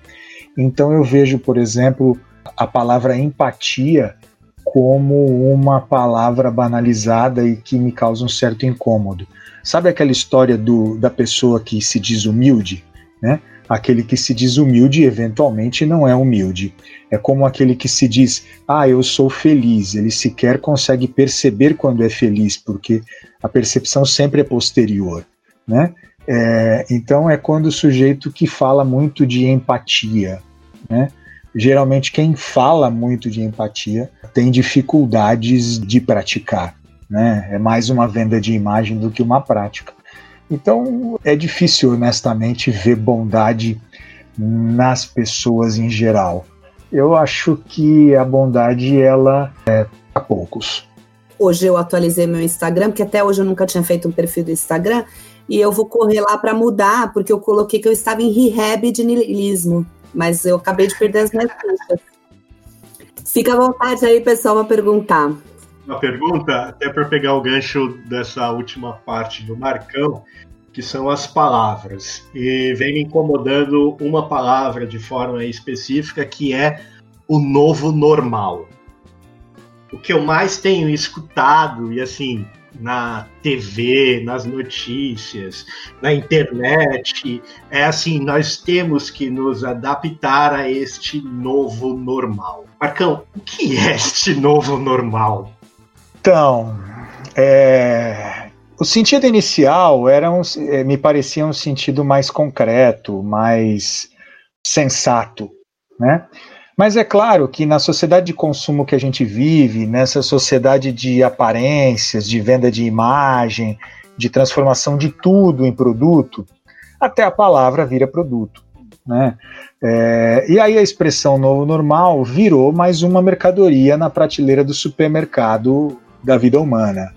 Então eu vejo, por exemplo, a palavra empatia como uma palavra banalizada e que me causa um certo incômodo. Sabe aquela história do, da pessoa que se diz humilde, né? Aquele que se diz humilde eventualmente não é humilde. É como aquele que se diz, ah, eu sou feliz. Ele sequer consegue perceber quando é feliz, porque a percepção sempre é posterior, né? É, então é quando o sujeito que fala muito de empatia, né? Geralmente quem fala muito de empatia tem dificuldades de praticar, né? É mais uma venda de imagem do que uma prática. Então é difícil, honestamente, ver bondade nas pessoas em geral. Eu acho que a bondade ela é para poucos. Hoje eu atualizei meu Instagram, porque até hoje eu nunca tinha feito um perfil do Instagram, e eu vou correr lá para mudar, porque eu coloquei que eu estava em rehab de niilismo, mas eu acabei de perder as minhas fichas. Fica à vontade aí, pessoal, para perguntar. Uma pergunta, até para pegar o gancho dessa última parte do Marcão, que são as palavras. E vem me incomodando uma palavra de forma específica, que é o novo normal. O que eu mais tenho escutado, e assim, na TV, nas notícias, na internet, é assim, nós temos que nos adaptar a este novo normal. Marcão, o que é este novo normal? Então, é, o sentido inicial era um, é, me parecia um sentido mais concreto, mais sensato, né? Mas é claro que na sociedade de consumo que a gente vive, nessa sociedade de aparências, de venda de imagem, de transformação de tudo em produto, até a palavra vira produto. Né? É, e aí a expressão novo normal virou mais uma mercadoria na prateleira do supermercado da vida humana.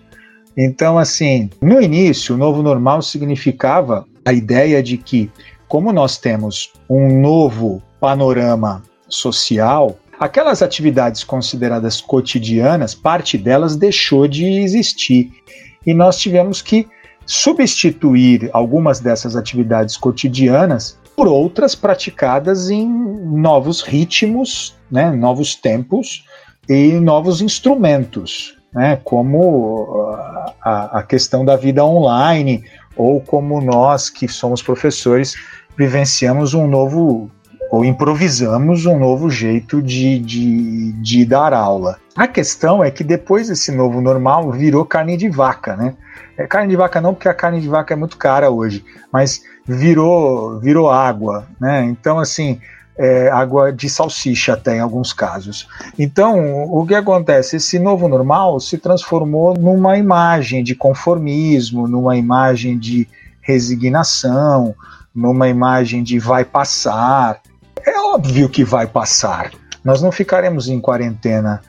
Então, assim, no início, o novo normal significava a ideia de que, como nós temos um novo panorama social, aquelas atividades consideradas cotidianas, parte delas deixou de existir. E nós tivemos que substituir algumas dessas atividades cotidianas por outras praticadas em novos ritmos, né, novos tempos e novos instrumentos né, como a, a questão da vida online, ou como nós que somos professores vivenciamos um novo ou improvisamos um novo jeito de, de, de, dar aula. A questão é que depois esse novo normal virou carne de vaca, né? É carne de vaca não, porque a carne de vaca é muito cara hoje, mas virou, virou água, né? Então, assim, é, água de salsicha até em alguns casos. Então, o que acontece? Esse novo normal se transformou numa imagem de conformismo, numa imagem de resignação, numa imagem de vai passar. É óbvio que vai passar. Nós não ficaremos em quarentena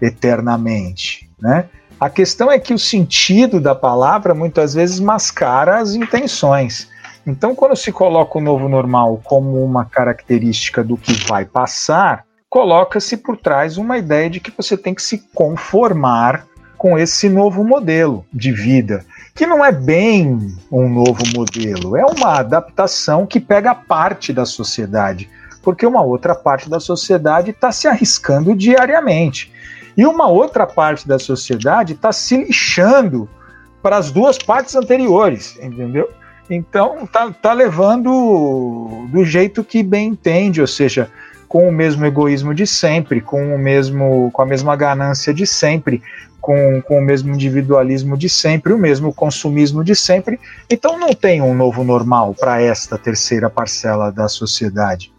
eternamente, né? A questão é que o sentido da palavra muitas vezes mascara as intenções. Então, quando se coloca o novo normal como uma característica do que vai passar, coloca-se por trás uma ideia de que você tem que se conformar com esse novo modelo de vida, que não é bem um novo modelo, é uma adaptação que pega parte da sociedade, porque uma outra parte da sociedade está se arriscando diariamente. E uma outra parte da sociedade está se lixando para as duas partes anteriores, entendeu? Então tá, tá levando do jeito que bem entende, ou seja, com o mesmo egoísmo de sempre, com o mesmo, com a mesma ganância de sempre, com, com o mesmo individualismo de sempre, o mesmo consumismo de sempre. Então não tem um novo normal para esta terceira parcela da sociedade.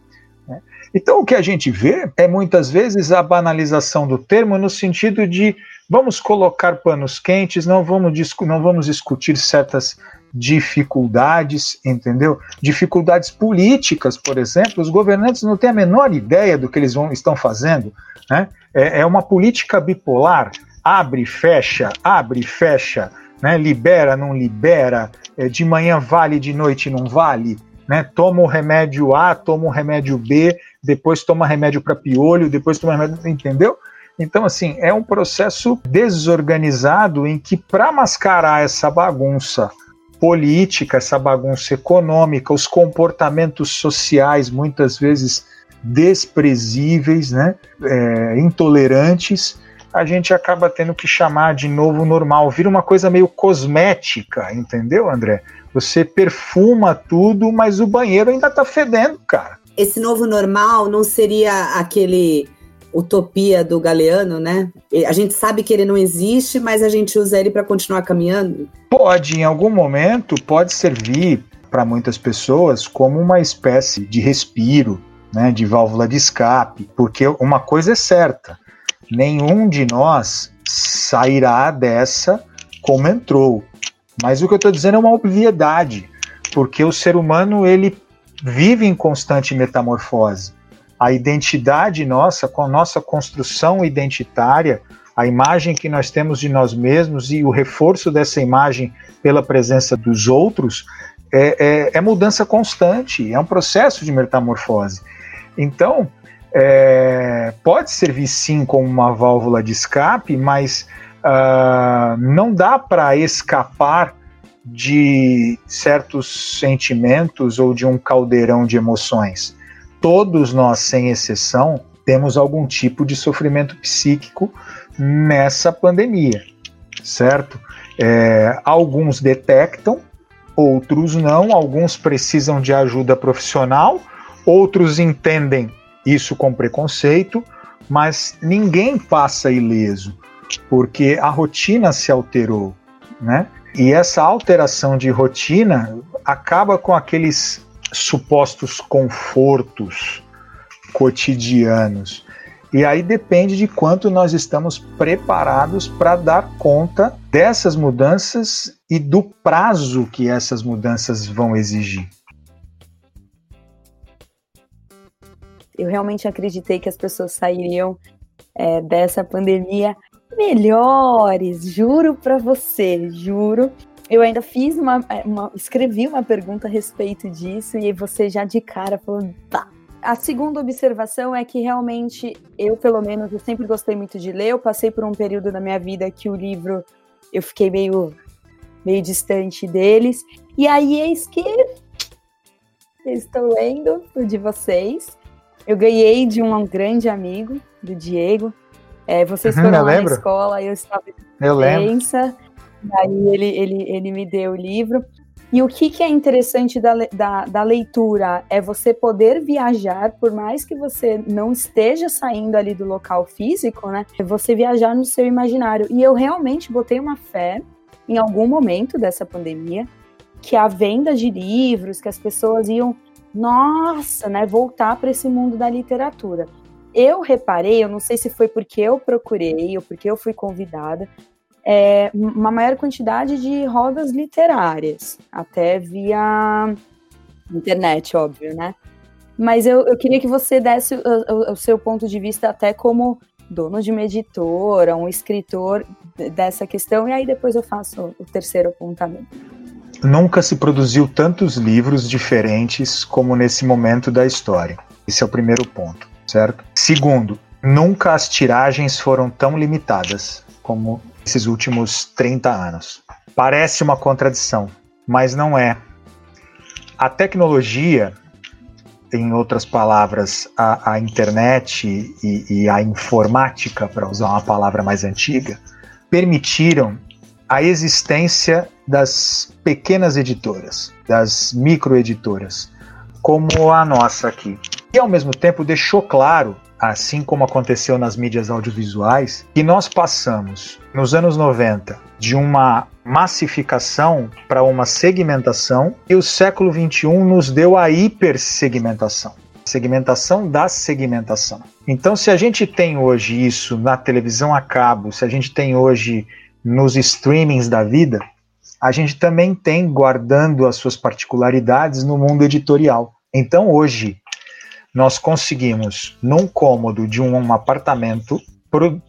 Né? Então o que a gente vê é muitas vezes a banalização do termo no sentido de vamos colocar panos quentes, não vamos, não vamos discutir certas dificuldades, entendeu? Dificuldades políticas, por exemplo, os governantes não têm a menor ideia do que eles vão, estão fazendo. Né? É, é uma política bipolar, abre, fecha, abre, fecha, né? libera, não libera, é, de manhã vale, de noite não vale. Né? Toma o remédio A, toma o remédio B, depois toma remédio para piolho, depois toma remédio, entendeu? Então, assim, é um processo desorganizado em que, para mascarar essa bagunça política, essa bagunça econômica, os comportamentos sociais muitas vezes desprezíveis, né, é, intolerantes, a gente acaba tendo que chamar de novo normal. Vira uma coisa meio cosmética, entendeu, André? Você perfuma tudo, mas o banheiro ainda tá fedendo, cara. Esse novo normal não seria aquele utopia do Galeano, né? A gente sabe que ele não existe, mas a gente usa ele para continuar caminhando? Pode, em algum momento, pode servir para muitas pessoas como uma espécie de respiro, né, de válvula de escape, porque uma coisa é certa, nenhum de nós sairá dessa como entrou. Mas o que eu estou dizendo é uma obviedade, porque o ser humano ele vive em constante metamorfose. A identidade nossa, com a nossa construção identitária, a imagem que nós temos de nós mesmos e o reforço dessa imagem pela presença dos outros é, é, é mudança constante, é um processo de metamorfose. Então, é, pode servir sim como uma válvula de escape, mas uh, não dá para escapar de certos sentimentos ou de um caldeirão de emoções. Todos nós, sem exceção, temos algum tipo de sofrimento psíquico nessa pandemia, certo? É, alguns detectam, outros não, alguns precisam de ajuda profissional, outros entendem isso com preconceito, mas ninguém passa ileso, porque a rotina se alterou, né? E essa alteração de rotina acaba com aqueles supostos confortos cotidianos. E aí depende de quanto nós estamos preparados para dar conta dessas mudanças e do prazo que essas mudanças vão exigir. Eu realmente acreditei que as pessoas sairiam é, dessa pandemia melhores, juro para você, juro. Eu ainda fiz uma, é, uma, escrevi uma pergunta a respeito disso e você já de cara falou, tá. A segunda observação é que realmente eu, pelo menos, eu sempre gostei muito de ler. Eu passei por um período da minha vida que o livro eu fiquei meio meio distante deles. E aí eis que estou lendo o de vocês. Eu ganhei de um grande amigo, do Diego. É, vocês uhum, foram lá lembro. na escola, eu estava eu pensa, Aí ele, ele, ele me deu o livro. E o que, que é interessante da, da, da, leitura é você poder viajar, por mais que você não esteja saindo ali do local físico, né? É você viajar no seu imaginário. E eu realmente botei uma fé em algum momento dessa pandemia que a venda de livros, que as pessoas iam nossa, né, voltar para esse mundo da literatura. Eu reparei, eu não sei se foi porque eu procurei ou porque eu fui convidada, é, uma maior quantidade de rodas literárias, até via internet, óbvio, né? Mas eu, eu queria que você desse o, o, o seu ponto de vista até como dono de uma editora, um escritor dessa questão, e aí depois eu faço o terceiro apontamento. Nunca se produziu tantos livros diferentes como nesse momento da história. Esse é o primeiro ponto, certo? Segundo, nunca as tiragens foram tão limitadas como esses últimos 30 anos. Parece uma contradição, mas não é. A tecnologia, em outras palavras, a, a internet e, e a informática, para usar uma palavra mais antiga, permitiram a existência das pequenas editoras, das microeditoras, como a nossa aqui. E ao mesmo tempo deixou claro, assim como aconteceu nas mídias audiovisuais, que nós passamos nos anos 90 de uma massificação para uma segmentação e o século 21 nos deu a hipersegmentação segmentação da segmentação. Então, se a gente tem hoje isso na televisão a cabo, se a gente tem hoje nos streamings da vida, a gente também tem guardando as suas particularidades no mundo editorial. Então hoje nós conseguimos, num cômodo de um, apartamento,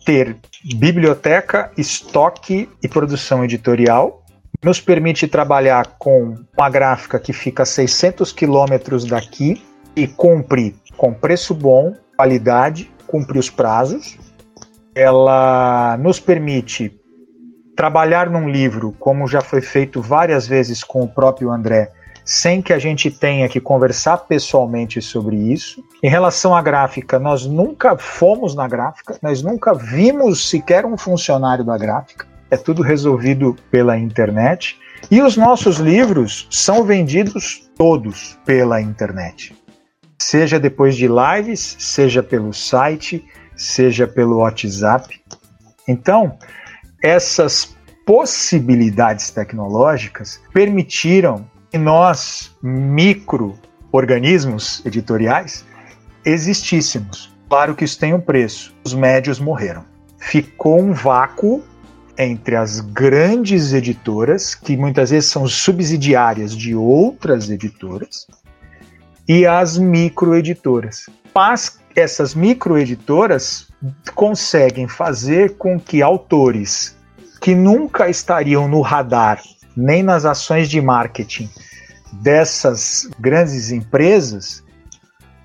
ter biblioteca, estoque e produção editorial. Nos permite trabalhar com uma gráfica que fica a 600 quilômetros daqui e cumpre com preço bom, qualidade, cumpre os prazos. Ela nos permite trabalhar num livro, como já foi feito várias vezes com o próprio André, sem que a gente tenha que conversar pessoalmente sobre isso. Em relação à gráfica, nós nunca fomos na gráfica, nós nunca vimos sequer um funcionário da gráfica. É tudo resolvido pela internet. E os nossos livros são vendidos todos pela internet. Seja depois de lives, seja pelo site, seja pelo WhatsApp. Então, essas possibilidades tecnológicas permitiram nós, micro-organismos editoriais, existíssemos. Claro que isso tem um preço. Os médios morreram. Ficou um vácuo entre as grandes editoras, que muitas vezes são subsidiárias de outras editoras, e as microeditoras. Mas essas microeditoras conseguem fazer com que autores que nunca estariam no radar nem nas ações de marketing dessas grandes empresas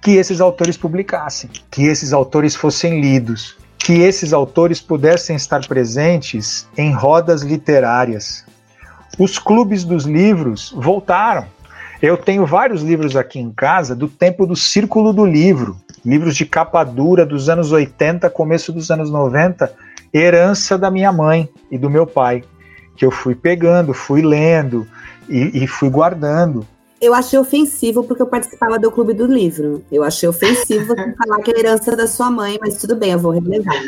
que esses autores publicassem, que esses autores fossem lidos, que esses autores pudessem estar presentes em rodas literárias. Os clubes dos livros voltaram. Eu tenho vários livros aqui em casa do tempo do Círculo do Livro, livros de capa dura dos anos 80, começo dos anos 90, herança da minha mãe e do meu pai, que eu fui pegando, fui lendo e, e fui guardando. Eu achei ofensivo porque eu participava do Clube do Livro. Eu achei ofensivo você [laughs] falar que é herança da sua mãe, mas tudo bem, eu vou relevar.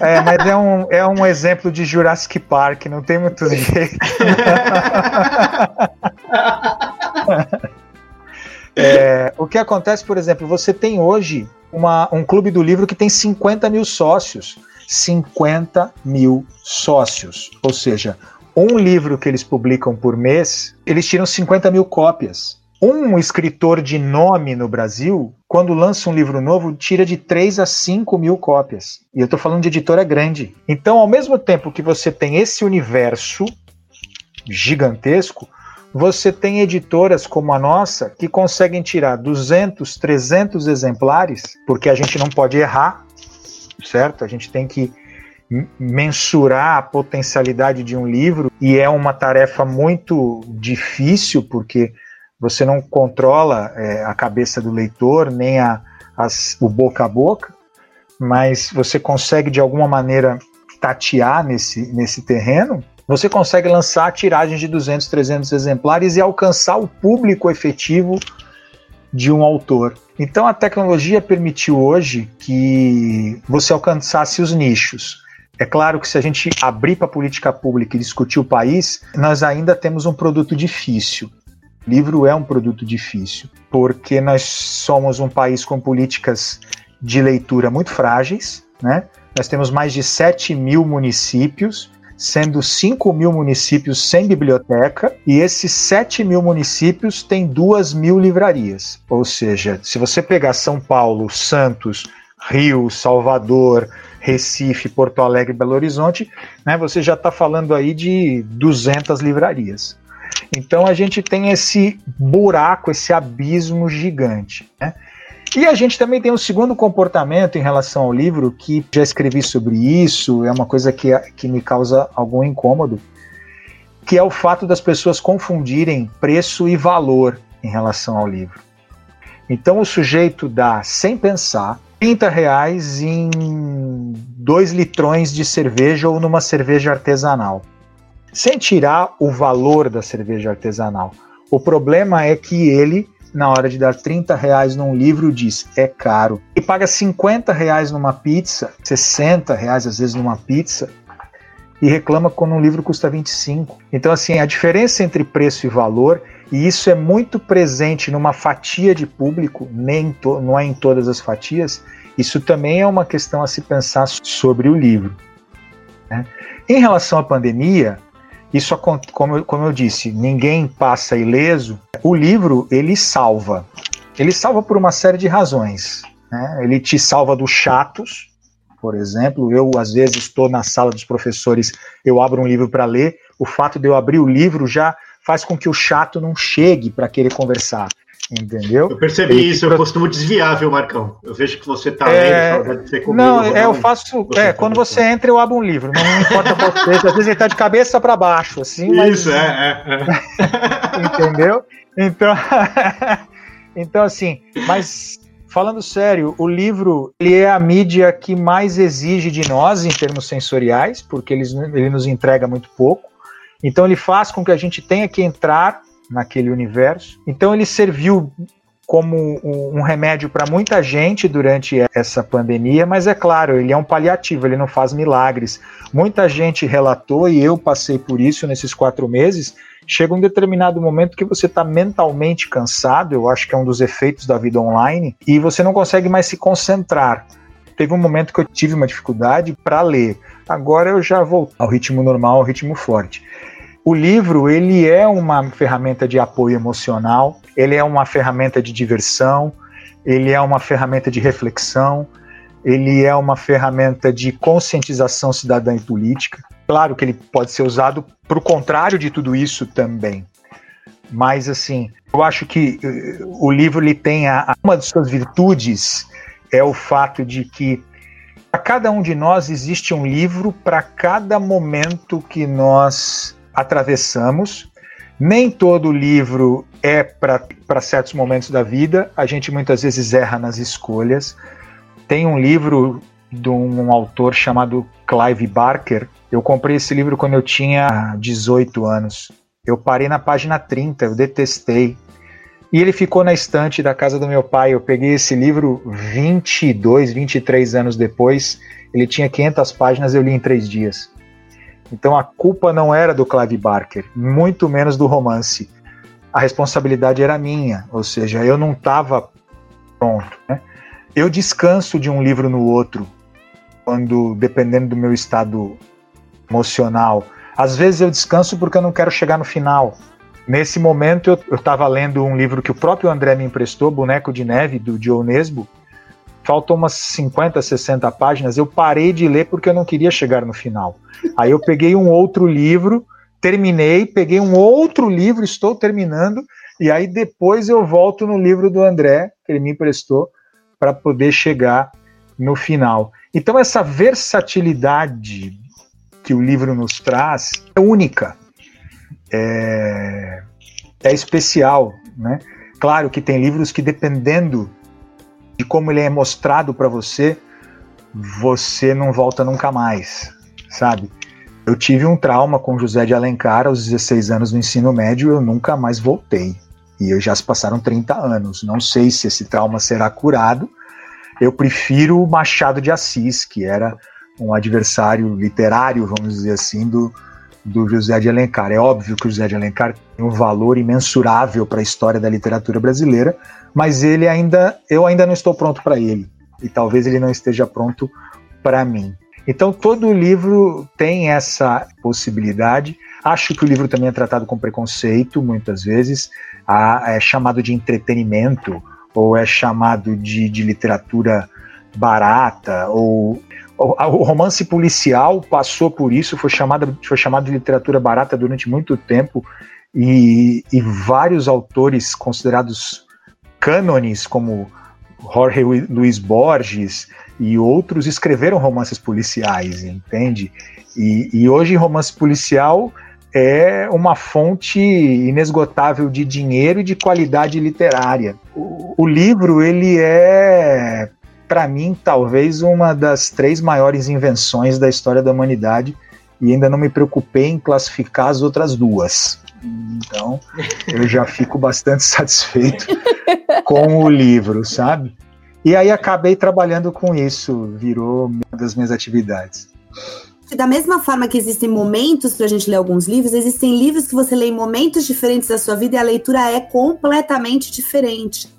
É, mas é um, é um exemplo de Jurassic Park, não tem muito jeito. [laughs] é, o que acontece, por exemplo, você tem hoje uma, um clube do livro que tem 50 mil sócios. 50 mil sócios. Ou seja, um livro que eles publicam por mês, eles tiram 50 mil cópias. Um escritor de nome no Brasil, quando lança um livro novo, tira de 3 a 5 mil cópias. E eu estou falando de editora grande. Então, ao mesmo tempo que você tem esse universo gigantesco, você tem editoras como a nossa que conseguem tirar 200, 300 exemplares, porque a gente não pode errar, certo? A gente tem que mensurar a potencialidade de um livro e é uma tarefa muito difícil porque você não controla é, a cabeça do leitor nem a, as, o boca a boca, mas você consegue de alguma maneira tatear nesse, nesse terreno. Você consegue lançar tiragens de 200, 300 exemplares e alcançar o público efetivo de um autor. Então a tecnologia permitiu hoje que você alcançasse os nichos. É claro que se a gente abrir para a política pública e discutir o país, nós ainda temos um produto difícil. O livro é um produto difícil, porque nós somos um país com políticas de leitura muito frágeis, né? Nós temos mais de 7 mil municípios, sendo 5 mil municípios sem biblioteca, e esses 7 mil municípios têm 2 mil livrarias. Ou seja, se você pegar São Paulo, Santos, Rio, Salvador, Recife, Porto Alegre Belo Horizonte, né, você já está falando aí de 200 livrarias. Então a gente tem esse buraco, esse abismo gigante. Né? E a gente também tem um segundo comportamento em relação ao livro, que já escrevi sobre isso, é uma coisa que, que me causa algum incômodo, que é o fato das pessoas confundirem preço e valor em relação ao livro. Então o sujeito dá, sem pensar, 30 reais em dois litrões de cerveja ou numa cerveja artesanal. Sem tirar o valor da cerveja artesanal. O problema é que ele, na hora de dar 30 reais num livro, diz é caro. E paga 50 reais numa pizza, 60 reais às vezes numa pizza, e reclama quando um livro custa 25. Então, assim, a diferença entre preço e valor, e isso é muito presente numa fatia de público, nem não é em todas as fatias, isso também é uma questão a se pensar sobre o livro. Né? Em relação à pandemia, isso, como, como eu disse, ninguém passa ileso. O livro, ele salva. Ele salva por uma série de razões. Né? Ele te salva dos chatos, por exemplo, eu às vezes estou na sala dos professores, eu abro um livro para ler, o fato de eu abrir o livro já faz com que o chato não chegue para querer conversar. Entendeu? Eu percebi Ele isso, eu costumo desviar, viu, Marcão? Eu vejo que você tá É, lendo, comigo, Não, é, eu faço. você É, quando você entra, eu abro um livro. Não importa [laughs] seja. Às vezes ele tá de cabeça para baixo, assim, mas. Isso, é, é, é. [laughs] entendeu? Então, [laughs] então assim, mas falando sério, o livro ele é a mídia que mais exige de nós em termos sensoriais, porque eles, ele nos entrega muito pouco. Então ele faz com que a gente tenha que entrar naquele universo. Então ele serviu como um, remédio para muita gente durante essa pandemia, mas é claro, ele é um paliativo, ele não faz milagres. Muita gente relatou, e eu passei por isso nesses quatro meses, chega um determinado momento que você está mentalmente cansado, eu acho que é um dos efeitos da vida online, e você não consegue mais se concentrar. Teve um momento que eu tive uma dificuldade para ler. Agora eu já volto ao ritmo normal, ao ritmo forte. O livro ele é uma ferramenta de apoio emocional, ele é uma ferramenta de diversão, ele é uma ferramenta de reflexão, ele é uma ferramenta de conscientização cidadã e política. Claro que ele pode ser usado para o contrário de tudo isso também. Mas assim, eu acho que eh, o livro ele tem a, uma de suas virtudes é o fato de que a cada um de nós existe um livro para cada momento que nós atravessamos. Nem todo livro é para certos momentos da vida, a gente muitas vezes erra nas escolhas. Tem um livro de um autor chamado Clive Barker. Eu comprei esse livro quando eu tinha 18 anos. Eu parei na página 30, eu detestei. E ele ficou na estante da casa do meu pai. Eu peguei esse livro 22, 23 anos depois. Ele tinha 500 páginas, eu li em três dias. Então a culpa não era do Clive Barker, muito menos do romance. A responsabilidade era minha, ou seja, eu não estava pronto. Né? Eu descanso de um livro no outro, quando dependendo do meu estado emocional. Às vezes eu descanso porque eu não quero chegar no final. Nesse momento eu estava lendo um livro que o próprio André me emprestou, Boneco de Neve, do Joe Nesbo. Faltam umas 50, 60 páginas. Eu parei de ler porque eu não queria chegar no final. Aí eu peguei um outro livro, terminei, peguei um outro livro, estou terminando, e aí depois eu volto no livro do André, que ele me emprestou, para poder chegar no final. Então essa versatilidade que o livro nos traz é única, é, é especial, né? Claro que tem livros que dependendo de como ele é mostrado para você, você não volta nunca mais, sabe? Eu tive um trauma com José de Alencar aos 16 anos no ensino médio, eu nunca mais voltei. E já se passaram 30 anos. Não sei se esse trauma será curado. Eu prefiro o Machado de Assis, que era um adversário literário, vamos dizer assim, do, do José de Alencar. É óbvio que o José de Alencar tem um valor imensurável para a história da literatura brasileira, mas ele ainda, eu ainda não estou pronto para ele. E talvez ele não esteja pronto para mim. Então todo livro tem essa possibilidade. Acho que o livro também é tratado com preconceito, muitas vezes. é chamado de entretenimento, ou é chamado de, de literatura barata, ou o romance policial passou por isso, foi chamado, foi chamado de literatura barata durante muito tempo, e, e vários autores considerados cânones, como Jorge Luiz Borges e outros, escreveram romances policiais, entende? E, e hoje romance policial é uma fonte inesgotável de dinheiro e de qualidade literária. O, o livro, ele é para mim, talvez uma das três maiores invenções da história da humanidade e ainda não me preocupei em classificar as outras duas. Então, eu já fico bastante [laughs] satisfeito com o livro, sabe? E aí acabei trabalhando com isso, virou uma das minhas atividades. Da mesma forma que existem momentos para a gente ler alguns livros, existem livros que você lê em momentos diferentes da sua vida e a leitura é completamente diferente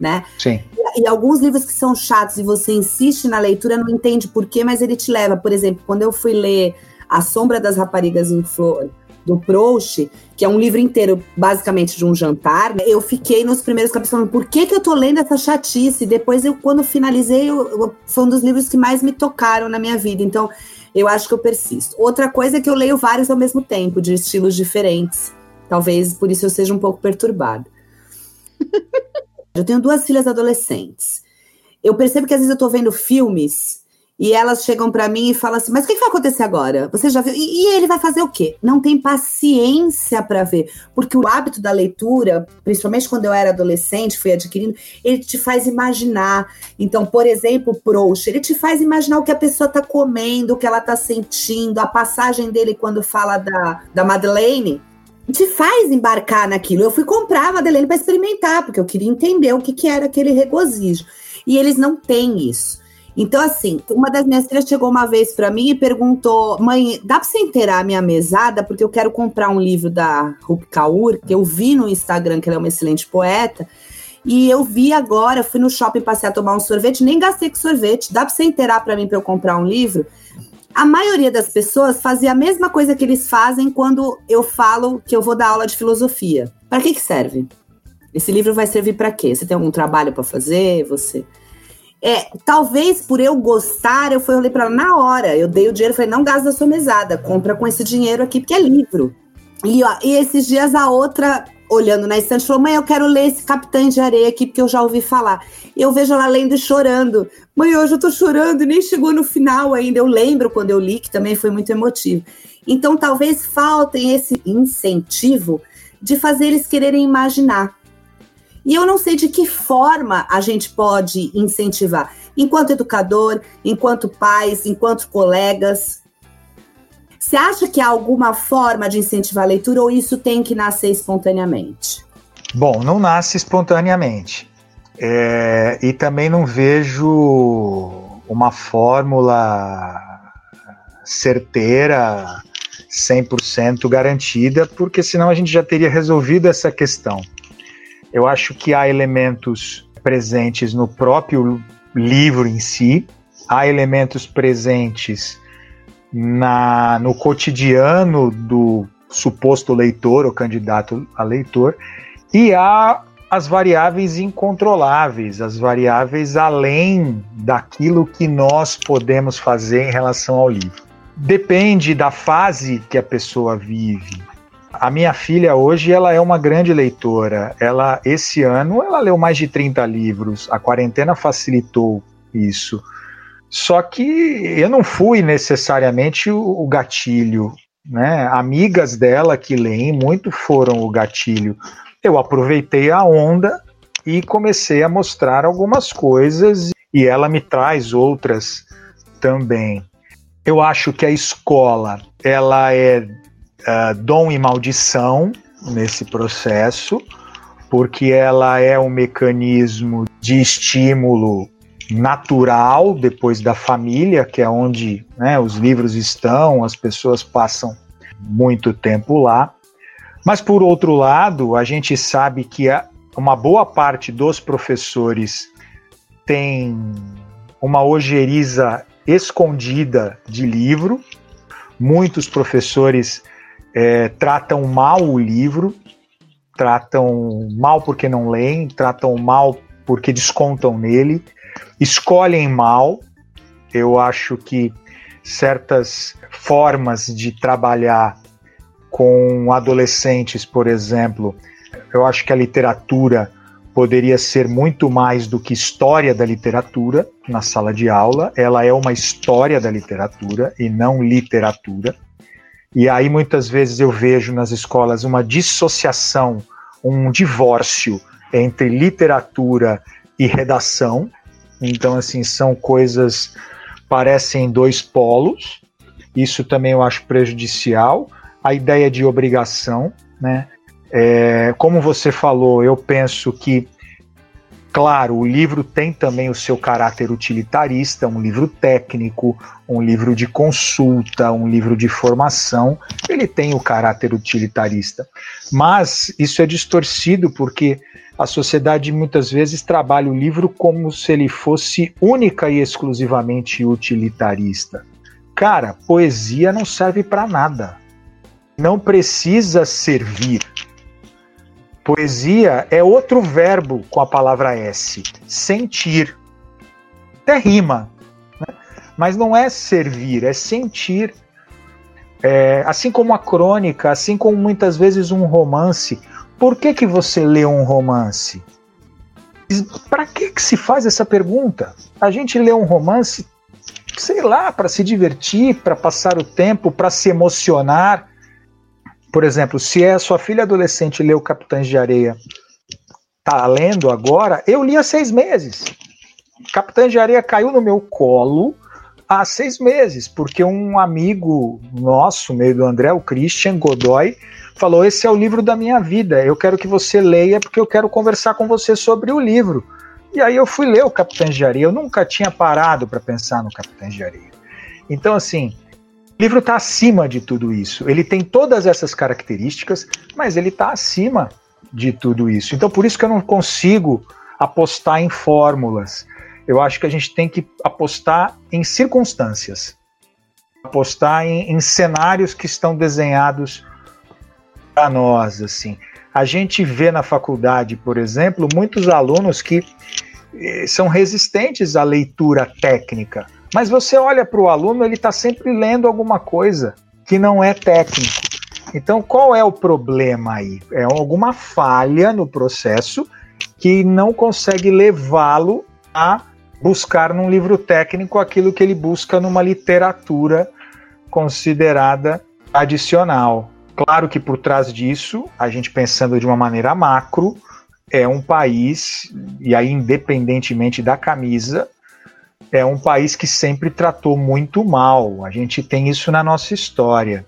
né? Sim. E, e, alguns livros que são chatos e você insiste na leitura, não entende por quê, mas ele te leva. Por exemplo, quando eu fui ler A Sombra das Raparigas em Flor, do Proust, que é um livro inteiro, basicamente, de um jantar, eu fiquei nos primeiros capítulos falando, por que, que eu tô lendo essa chatice? Depois, eu, quando finalizei, eu, eu, foi um dos livros que mais me tocaram na minha vida. Então, eu acho que eu persisto. Outra coisa é que eu leio vários ao mesmo tempo, de estilos diferentes. Talvez por isso eu seja um pouco perturbada. [laughs] Eu tenho duas filhas adolescentes. Eu percebo que às vezes eu tô vendo filmes e elas chegam para mim e falam assim: Mas o que vai acontecer agora? Você já viu? E, e ele vai fazer o quê? Não tem paciência para ver. Porque o hábito da leitura, principalmente quando eu era adolescente, fui adquirindo, ele te faz imaginar. Então, por exemplo, o Proust, ele te faz imaginar o que a pessoa tá comendo, o que ela tá sentindo, a passagem dele quando fala da, da Madeleine te faz embarcar naquilo. Eu fui comprar a Madeleine para experimentar, porque eu queria entender o que, que era aquele regozijo. E eles não têm isso. Então, assim, uma das minhas filhas chegou uma vez para mim e perguntou: Mãe, dá para você inteirar a minha mesada? Porque eu quero comprar um livro da Rupi Kaur, que eu vi no Instagram que ela é uma excelente poeta. E eu vi agora, fui no shopping passear tomar um sorvete, nem gastei com sorvete. Dá para você inteirar para mim para eu comprar um livro? A maioria das pessoas fazia a mesma coisa que eles fazem quando eu falo que eu vou dar aula de filosofia. Para que, que serve? Esse livro vai servir para quê? Você tem algum trabalho para fazer? Você é, talvez por eu gostar, eu fui olhei para ela na hora. Eu dei o dinheiro, falei: "Não gasta sua mesada, compra com esse dinheiro aqui porque é livro". E, ó, e esses dias a outra olhando na estante, falou: Mãe, eu quero ler esse Capitã de Areia aqui, porque eu já ouvi falar. E eu vejo ela lendo e chorando. Mãe, hoje eu tô chorando e nem chegou no final ainda. Eu lembro quando eu li, que também foi muito emotivo. Então, talvez faltem esse incentivo de fazer eles quererem imaginar. E eu não sei de que forma a gente pode incentivar, enquanto educador, enquanto pais, enquanto colegas. Você acha que há alguma forma de incentivar a leitura ou isso tem que nascer espontaneamente? Bom, não nasce espontaneamente. É, e também não vejo uma fórmula certeira, 100% garantida, porque senão a gente já teria resolvido essa questão. Eu acho que há elementos presentes no próprio livro em si, há elementos presentes na, no cotidiano do suposto leitor ou candidato a leitor, e há as variáveis incontroláveis, as variáveis além daquilo que nós podemos fazer em relação ao livro. Depende da fase que a pessoa vive. A minha filha hoje ela é uma grande leitora. Ela esse ano ela leu mais de 30 livros. A quarentena facilitou isso. Só que eu não fui necessariamente o, o gatilho, né? Amigas dela que leem muito foram o gatilho. Eu aproveitei a onda e comecei a mostrar algumas coisas e ela me traz outras também. Eu acho que a escola ela é uh, dom e maldição nesse processo, porque ela é um mecanismo de estímulo natural depois da família, que é onde né, os livros estão, as pessoas passam muito tempo lá. Mas, por outro lado, a gente sabe que uma boa parte dos professores tem uma ojeriza escondida de livro. Muitos professores é, tratam mal o livro, tratam mal porque não leem, tratam mal porque descontam nele escolhem mal. Eu acho que certas formas de trabalhar com adolescentes, por exemplo, eu acho que a literatura poderia ser muito mais do que história da literatura na sala de aula. Ela é uma história da literatura e não literatura. E aí muitas vezes eu vejo nas escolas uma dissociação, um divórcio entre literatura e redação. Então, assim, são coisas parecem dois polos. Isso também eu acho prejudicial. A ideia de obrigação, né? É, como você falou, eu penso que, claro, o livro tem também o seu caráter utilitarista, um livro técnico, um livro de consulta, um livro de formação, ele tem o caráter utilitarista. Mas isso é distorcido porque a sociedade muitas vezes trabalha o livro como se ele fosse única e exclusivamente utilitarista. Cara, poesia não serve para nada. Não precisa servir. Poesia é outro verbo com a palavra S, sentir. Até rima, né? mas não é servir, é sentir. É, assim como a crônica, assim como muitas vezes um romance, por que, que você lê um romance? Para que, que se faz essa pergunta? A gente lê um romance, sei lá, para se divertir, para passar o tempo, para se emocionar. Por exemplo, se é sua filha adolescente leu Capitães de Areia, tá lendo agora, eu li há seis meses. Capitães de Areia caiu no meu colo há seis meses, porque um amigo nosso, meio do André, o Christian Godoy, falou: Esse é o livro da minha vida, eu quero que você leia, porque eu quero conversar com você sobre o livro. E aí eu fui ler o Capitães de Areia, eu nunca tinha parado para pensar no Capitães de Areia. Então, assim, o livro está acima de tudo isso. Ele tem todas essas características, mas ele está acima de tudo isso. Então, por isso que eu não consigo apostar em fórmulas. Eu acho que a gente tem que apostar em circunstâncias, apostar em, em cenários que estão desenhados para nós, assim. A gente vê na faculdade, por exemplo, muitos alunos que eh, são resistentes à leitura técnica. Mas você olha para o aluno, ele está sempre lendo alguma coisa que não é técnico. Então, qual é o problema aí? É alguma falha no processo que não consegue levá-lo a buscar num livro técnico aquilo que ele busca numa literatura considerada adicional. Claro que por trás disso, a gente pensando de uma maneira macro, é um país, e aí independentemente da camisa, é um país que sempre tratou muito mal. A gente tem isso na nossa história.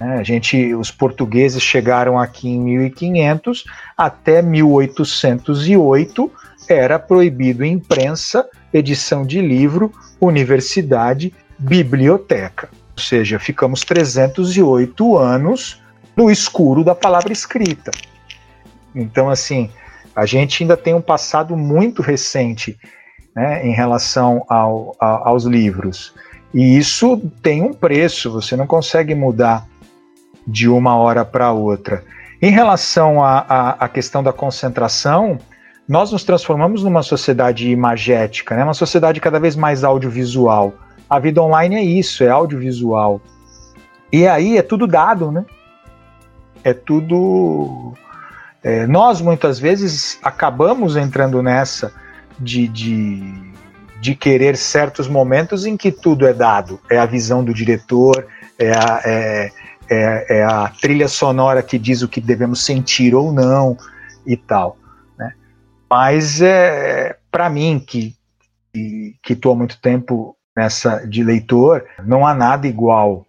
Né? A gente, os portugueses chegaram aqui em 1500, até 1808 era proibido imprensa, edição de livro, universidade, biblioteca. Ou seja, ficamos 308 anos no escuro da palavra escrita. Então, assim, a gente ainda tem um passado muito recente né, em relação ao, a, aos livros. E isso tem um preço, você não consegue mudar de uma hora para outra. Em relação à questão da concentração, nós nos transformamos numa sociedade imagética, né, uma sociedade cada vez mais audiovisual. A vida online é isso, é audiovisual. E aí é tudo dado, né? É tudo. É, nós muitas vezes acabamos entrando nessa de, de, de querer certos momentos em que tudo é dado. É a visão do diretor, é a, é, é, é a trilha sonora que diz o que devemos sentir ou não e tal. Mas é para mim que que estou há muito tempo nessa de leitor, não há nada igual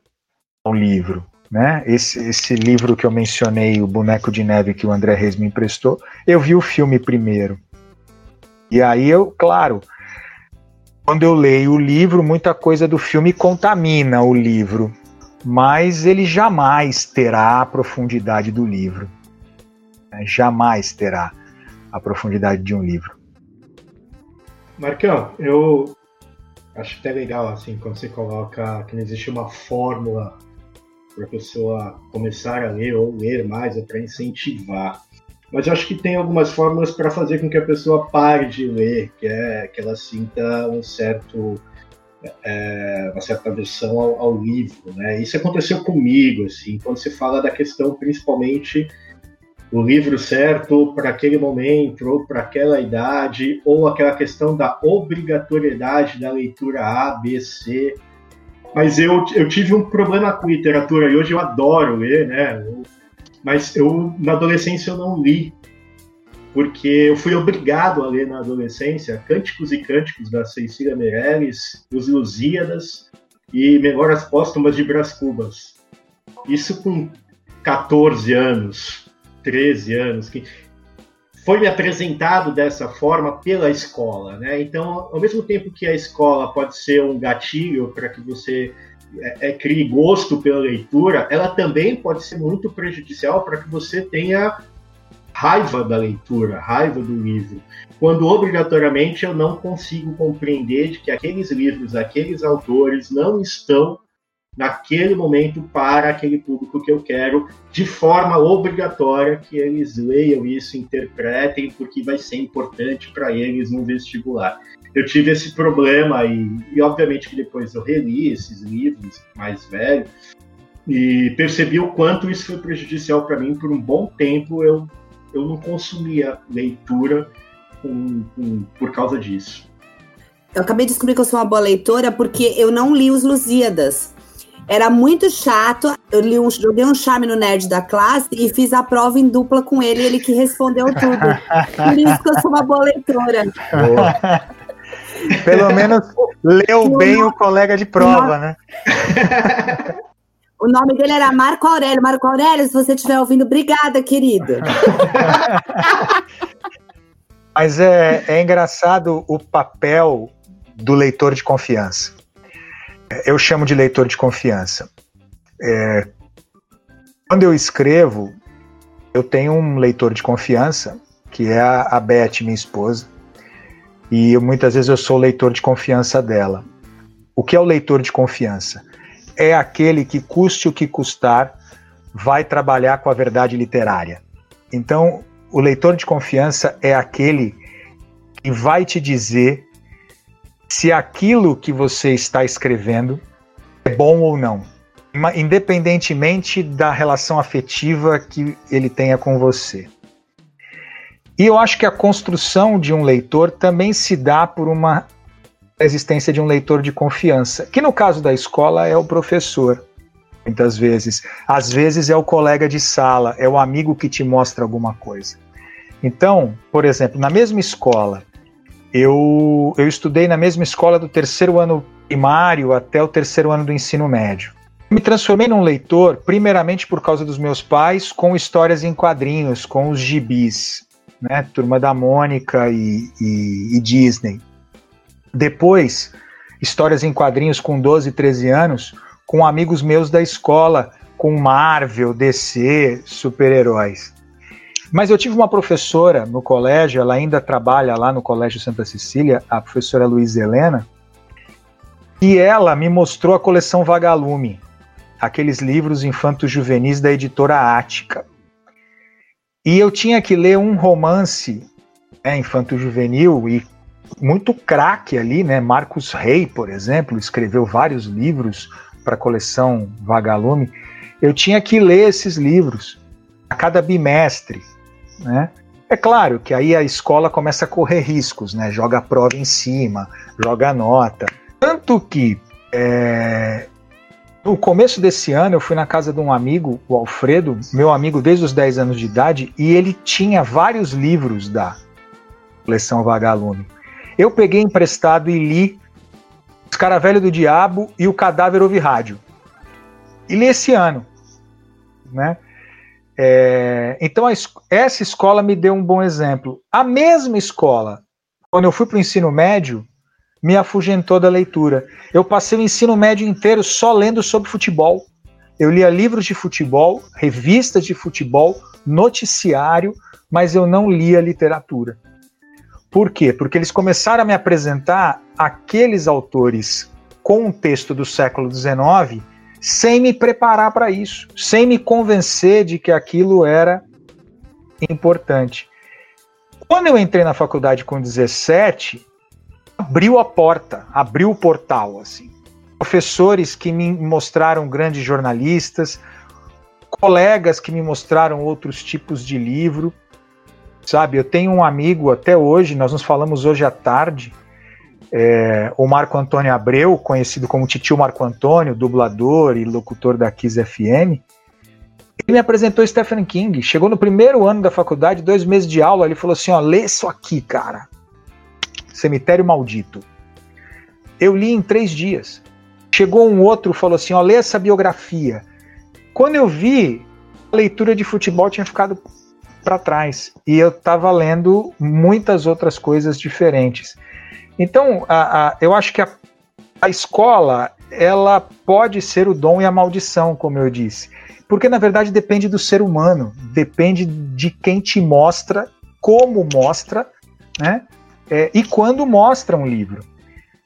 ao livro. Né? Esse, esse livro que eu mencionei, O Boneco de Neve, que o André Reis me emprestou, eu vi o filme primeiro. E aí eu, claro, quando eu leio o livro, muita coisa do filme contamina o livro, mas ele jamais terá a profundidade do livro. Né? Jamais terá a profundidade de um livro. Marcão, eu Acho até legal, assim, quando você coloca que não existe uma fórmula para a pessoa começar a ler ou ler mais, ou para incentivar. Mas eu acho que tem algumas fórmulas para fazer com que a pessoa pare de ler, que é que ela sinta um certo é, uma certa aversão ao, ao, livro, né? Isso aconteceu comigo, assim, quando se fala da questão principalmente o livro certo para aquele momento, ou para aquela idade, ou aquela questão da obrigatoriedade da leitura A, B, C. Mas eu, eu tive um problema com literatura e hoje eu adoro ler, né? Mas eu, na adolescência, eu não li, porque eu fui obrigado a ler na adolescência Cânticos e Cânticos da Cecília Meirelles, Os Lusíadas e Memórias Póstumas de Brás Cubas. Isso com 14 anos. 13 anos, que foi me apresentado dessa forma pela escola, né? Então, ao mesmo tempo que a escola pode ser um gatilho para que você é, é, crie gosto pela leitura, ela também pode ser muito prejudicial para que você tenha raiva da leitura, raiva do livro, quando obrigatoriamente eu não consigo compreender de que aqueles livros, aqueles autores não estão naquele momento para aquele público que eu quero, de forma obrigatória que eles leiam isso, interpretem, porque vai ser importante para eles no vestibular. Eu tive esse problema e, e obviamente que depois eu reli esses livros mais velhos e percebi o quanto isso foi prejudicial para mim por um bom tempo. Eu eu não consumia leitura com, com, por causa disso. Eu acabei de descobrir que eu sou uma boa leitora porque eu não li os Lusíadas. Era muito chato. Eu li um, joguei um charme no nerd da classe e fiz a prova em dupla com ele, ele que respondeu tudo. Por isso que eu sou uma boa leitora. Boa. Pelo menos leu bem o colega de prova, né? O nome dele era Marco Aurélio. Marco Aurélio, se você estiver ouvindo, obrigada, querido. Mas é, é engraçado o papel do leitor de confiança. Eu chamo de leitor de confiança. É, quando eu escrevo, eu tenho um leitor de confiança, que é a, a Beth, minha esposa, e eu, muitas vezes eu sou leitor de confiança dela. O que é o leitor de confiança? É aquele que, custe o que custar, vai trabalhar com a verdade literária. Então, o leitor de confiança é aquele que vai te dizer se aquilo que você está escrevendo é bom ou não, independentemente da relação afetiva que ele tenha com você. E eu acho que a construção de um leitor também se dá por uma existência de um leitor de confiança, que no caso da escola é o professor, muitas vezes. Às vezes é o colega de sala, é o amigo que te mostra alguma coisa. Então, por exemplo, na mesma escola, eu, eu estudei na mesma escola do terceiro ano primário até o terceiro ano do ensino médio. Me transformei num leitor, primeiramente por causa dos meus pais, com histórias em quadrinhos, com os gibis, né? Turma da Mônica e, e, e Disney. Depois, histórias em quadrinhos com 12, 13 anos, com amigos meus da escola, com Marvel, DC, super-heróis. Mas eu tive uma professora no colégio, ela ainda trabalha lá no Colégio Santa Cecília, a professora Luiz Helena, e ela me mostrou a coleção Vagalume, aqueles livros infantos juvenis da editora Ática. E eu tinha que ler um romance né, infanto juvenil e muito craque ali, né? Marcos Rey, por exemplo, escreveu vários livros para a coleção Vagalume. Eu tinha que ler esses livros a cada bimestre né? É claro que aí a escola começa a correr riscos, né? Joga a prova em cima, joga a nota. Tanto que é, no começo desse ano eu fui na casa de um amigo, o Alfredo, meu amigo desde os 10 anos de idade, e ele tinha vários livros da coleção Vagalume. Eu peguei emprestado e li Escaravelho do Diabo e O Cadáver Ouve Rádio. E li esse ano. Né? É, então, a, essa escola me deu um bom exemplo. A mesma escola, quando eu fui para o ensino médio, me afugentou da leitura. Eu passei o ensino médio inteiro só lendo sobre futebol. Eu lia livros de futebol, revistas de futebol, noticiário, mas eu não lia literatura. Por quê? Porque eles começaram a me apresentar aqueles autores com um texto do século XIX sem me preparar para isso, sem me convencer de que aquilo era importante. Quando eu entrei na faculdade com 17, abriu a porta, abriu o portal, assim. Professores que me mostraram grandes jornalistas, colegas que me mostraram outros tipos de livro, sabe? Eu tenho um amigo até hoje, nós nos falamos hoje à tarde, é, o Marco Antônio Abreu, conhecido como Titio Marco Antônio, dublador e locutor da Kiss FM, ele me apresentou Stephen King. Chegou no primeiro ano da faculdade, dois meses de aula, ele falou assim: ó, lê isso aqui, cara. Cemitério Maldito. Eu li em três dias. Chegou um outro, falou assim: ó, lê essa biografia. Quando eu vi, a leitura de futebol tinha ficado para trás. E eu estava lendo muitas outras coisas diferentes. Então, a, a, eu acho que a, a escola ela pode ser o dom e a maldição, como eu disse. Porque, na verdade, depende do ser humano, depende de quem te mostra, como mostra, né? É, e quando mostra um livro.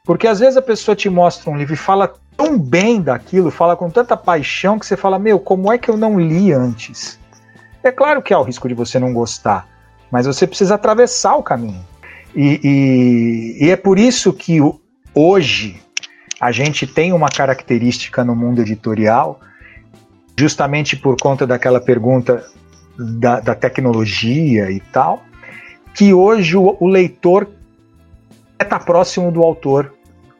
Porque às vezes a pessoa te mostra um livro e fala tão bem daquilo, fala com tanta paixão que você fala: Meu, como é que eu não li antes? É claro que há o risco de você não gostar, mas você precisa atravessar o caminho. E, e, e é por isso que hoje a gente tem uma característica no mundo editorial, justamente por conta daquela pergunta da, da tecnologia e tal, que hoje o, o leitor estar próximo do autor,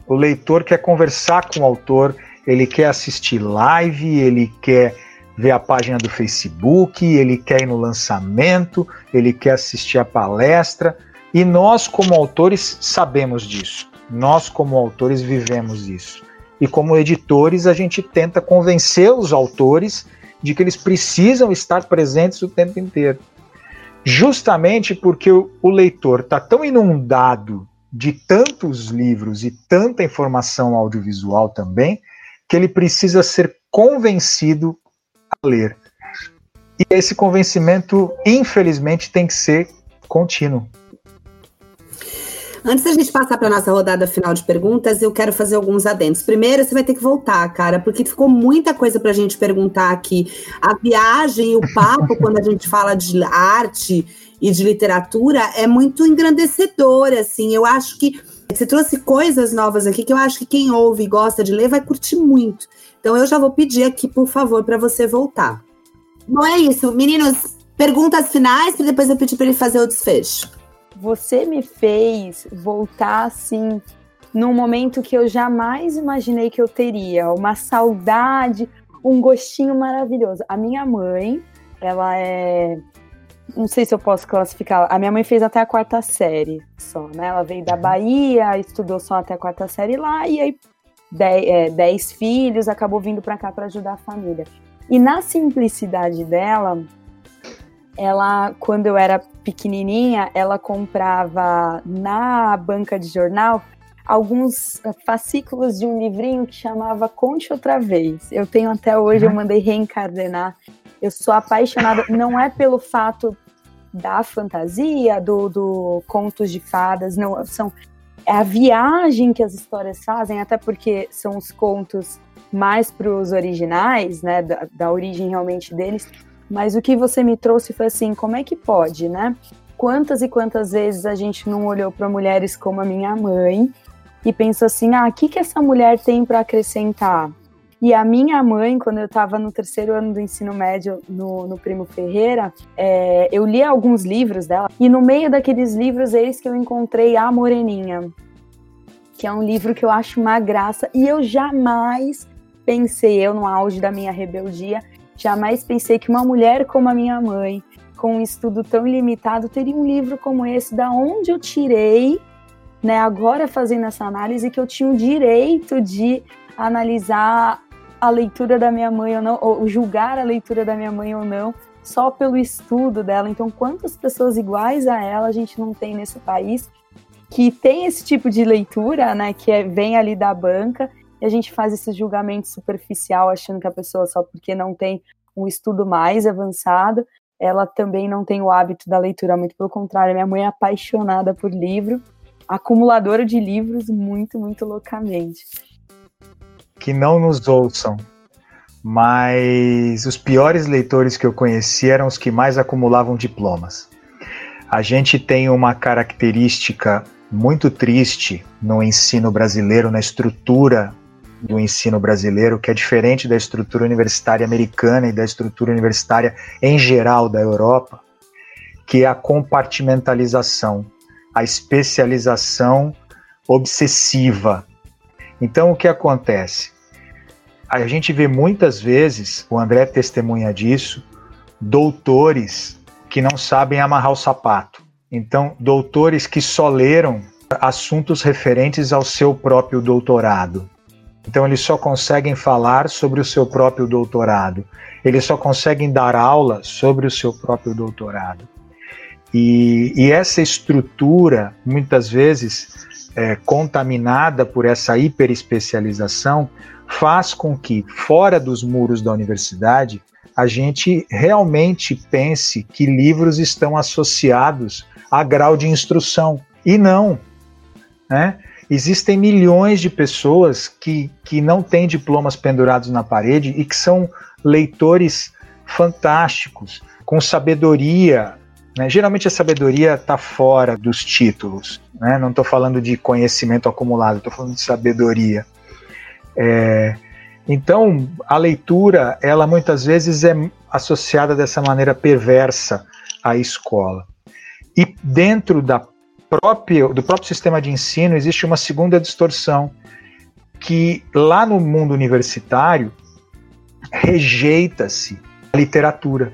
o leitor quer conversar com o autor, ele quer assistir live, ele quer ver a página do Facebook, ele quer ir no lançamento, ele quer assistir a palestra. E nós, como autores, sabemos disso. Nós, como autores, vivemos isso. E como editores, a gente tenta convencer os autores de que eles precisam estar presentes o tempo inteiro. Justamente porque o, o leitor está tão inundado de tantos livros e tanta informação audiovisual também, que ele precisa ser convencido a ler. E esse convencimento, infelizmente, tem que ser contínuo. Antes da gente passar para nossa rodada final de perguntas, eu quero fazer alguns adendos. Primeiro, você vai ter que voltar, cara, porque ficou muita coisa para a gente perguntar aqui. A viagem e o papo, quando a gente fala de arte e de literatura, é muito engrandecedor, assim. Eu acho que você trouxe coisas novas aqui que eu acho que quem ouve e gosta de ler vai curtir muito. Então eu já vou pedir aqui, por favor, para você voltar. Bom, é isso. Meninos, perguntas finais, para depois eu pedir para ele fazer o desfecho você me fez voltar assim num momento que eu jamais imaginei que eu teria, uma saudade, um gostinho maravilhoso. A minha mãe, ela é não sei se eu posso classificar. A minha mãe fez até a quarta série só, né? Ela veio da Bahia, estudou só até a quarta série lá, e aí dez, é, dez filhos, acabou vindo para cá para ajudar a família. E na simplicidade dela, ela, quando eu era pequenininha, ela comprava na banca de jornal alguns fascículos de um livrinho que chamava Conte Outra Vez. Eu tenho até hoje, eu uhum. mandei reencardenar. Eu sou apaixonada, não é pelo fato da fantasia, do, do contos de fadas, não, são é a viagem que as histórias fazem, até porque são os contos mais para os originais, né, da, da origem realmente deles, mas o que você me trouxe foi assim, como é que pode, né? Quantas e quantas vezes a gente não olhou para mulheres como a minha mãe e pensou assim, ah, o que, que essa mulher tem para acrescentar? E a minha mãe, quando eu estava no terceiro ano do ensino médio no, no Primo Ferreira, é, eu li alguns livros dela, e no meio daqueles livros, eis que eu encontrei A Moreninha, que é um livro que eu acho uma graça, e eu jamais pensei, eu no auge da minha rebeldia, Jamais pensei que uma mulher como a minha mãe, com um estudo tão limitado, teria um livro como esse, da onde eu tirei, né, agora fazendo essa análise, que eu tinha o direito de analisar a leitura da minha mãe ou não, ou julgar a leitura da minha mãe ou não, só pelo estudo dela. Então, quantas pessoas iguais a ela a gente não tem nesse país que tem esse tipo de leitura, né, que é, vem ali da banca e a gente faz esse julgamento superficial, achando que a pessoa só porque não tem um estudo mais avançado, ela também não tem o hábito da leitura, muito pelo contrário, minha mãe é apaixonada por livro, acumuladora de livros muito, muito loucamente. Que não nos ouçam, mas os piores leitores que eu conheci eram os que mais acumulavam diplomas. A gente tem uma característica muito triste no ensino brasileiro, na estrutura do ensino brasileiro, que é diferente da estrutura universitária americana e da estrutura universitária em geral da Europa, que é a compartimentalização, a especialização obsessiva. Então, o que acontece? A gente vê muitas vezes, o André testemunha disso, doutores que não sabem amarrar o sapato. Então, doutores que só leram assuntos referentes ao seu próprio doutorado. Então, eles só conseguem falar sobre o seu próprio doutorado. Eles só conseguem dar aula sobre o seu próprio doutorado. E, e essa estrutura, muitas vezes é, contaminada por essa hiperespecialização, faz com que, fora dos muros da universidade, a gente realmente pense que livros estão associados a grau de instrução. E não. Né? Existem milhões de pessoas que, que não têm diplomas pendurados na parede e que são leitores fantásticos, com sabedoria. Né? Geralmente a sabedoria está fora dos títulos. Né? Não estou falando de conhecimento acumulado, estou falando de sabedoria. É, então, a leitura, ela muitas vezes é associada dessa maneira perversa à escola. E dentro da própria, do próprio sistema de ensino existe uma segunda distorção, que lá no mundo universitário rejeita-se a literatura.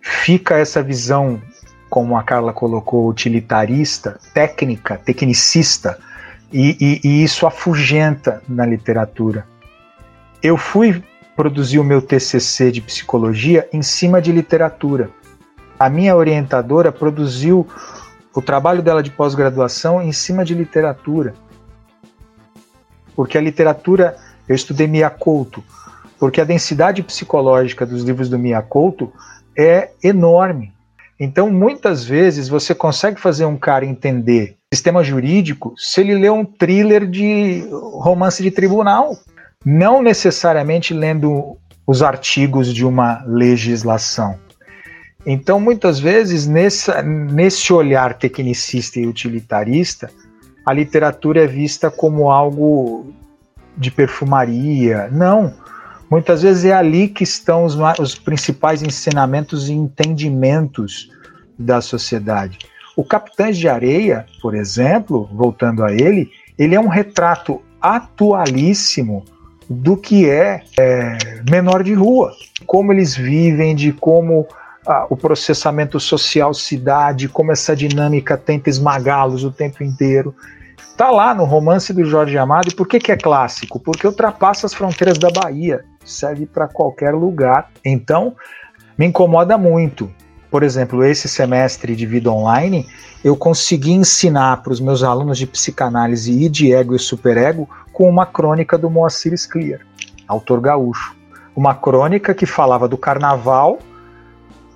Fica essa visão, como a Carla colocou, utilitarista, técnica, tecnicista, e, e, e isso afugenta na literatura. Eu fui produzir o meu TCC de psicologia em cima de literatura. A minha orientadora produziu o trabalho dela de pós-graduação em cima de literatura. Porque a literatura, eu estudei Miyakoto, porque a densidade psicológica dos livros do Miyakoto é enorme. Então, muitas vezes, você consegue fazer um cara entender sistema jurídico se ele lê um thriller de romance de tribunal, não necessariamente lendo os artigos de uma legislação. Então, muitas vezes, nessa, nesse olhar tecnicista e utilitarista, a literatura é vista como algo de perfumaria. Não. Muitas vezes é ali que estão os, os principais ensinamentos e entendimentos da sociedade. O Capitães de Areia, por exemplo, voltando a ele, ele é um retrato atualíssimo do que é, é menor de rua, como eles vivem, de como ah, o processamento social se dá, de como essa dinâmica tenta esmagá-los o tempo inteiro. Tá lá no romance do Jorge Amado. E por que, que é clássico? Porque ultrapassa as fronteiras da Bahia, serve para qualquer lugar. Então, me incomoda muito. Por exemplo, esse semestre de vida online, eu consegui ensinar para os meus alunos de psicanálise e de ego e superego com uma crônica do Moacir Scliar, autor gaúcho. Uma crônica que falava do carnaval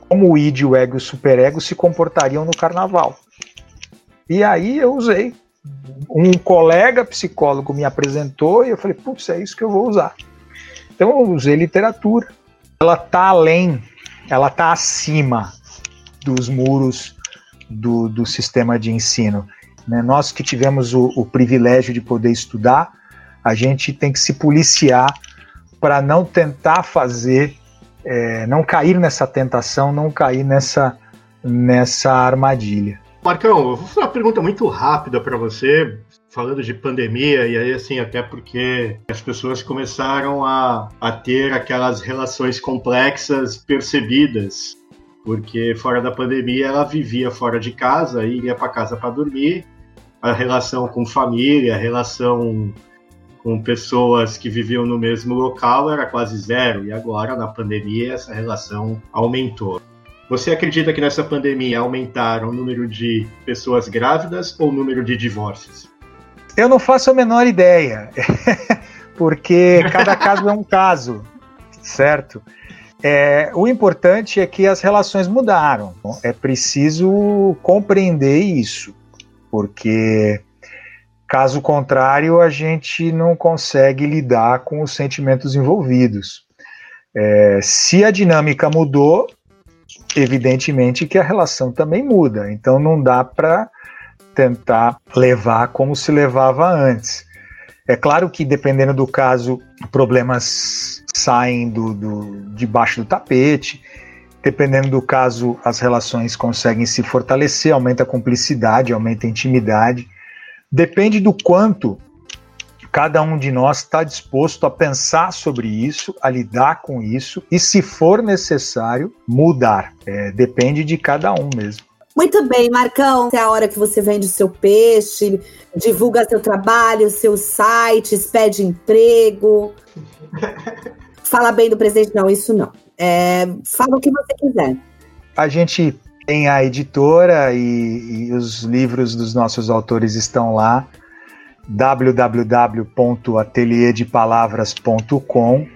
como o id, o ego e o superego se comportariam no carnaval. E aí eu usei. Um colega psicólogo me apresentou e eu falei, putz, é isso que eu vou usar. Então eu usei literatura. Ela está além, ela está acima dos muros do, do sistema de ensino. Né? Nós que tivemos o, o privilégio de poder estudar, a gente tem que se policiar para não tentar fazer é, não cair nessa tentação, não cair nessa, nessa armadilha. Marcão, eu vou fazer uma pergunta muito rápida para você, falando de pandemia, e aí assim, até porque as pessoas começaram a, a ter aquelas relações complexas percebidas, porque fora da pandemia ela vivia fora de casa, ia para casa para dormir, a relação com família, a relação com pessoas que viviam no mesmo local era quase zero, e agora, na pandemia, essa relação aumentou. Você acredita que nessa pandemia aumentaram o número de pessoas grávidas ou o número de divórcios? Eu não faço a menor ideia, [laughs] porque cada caso é um caso, certo? É, o importante é que as relações mudaram. É preciso compreender isso, porque Caso contrário, a gente não consegue lidar com os sentimentos envolvidos. É, se a dinâmica mudou, evidentemente que a relação também muda. Então não dá para tentar levar como se levava antes. É claro que dependendo do caso, problemas saem do, do debaixo do tapete. Dependendo do caso, as relações conseguem se fortalecer, aumenta a cumplicidade, aumenta a intimidade. Depende do quanto cada um de nós está disposto a pensar sobre isso, a lidar com isso e, se for necessário, mudar. É, depende de cada um mesmo. Muito bem, Marcão. É a hora que você vende o seu peixe, divulga seu trabalho, seus sites, pede emprego. [laughs] Fala bem do presidente. Não, isso não. É, fala o que você quiser. A gente tem a editora e, e os livros dos nossos autores estão lá www.atelierdepalavras.com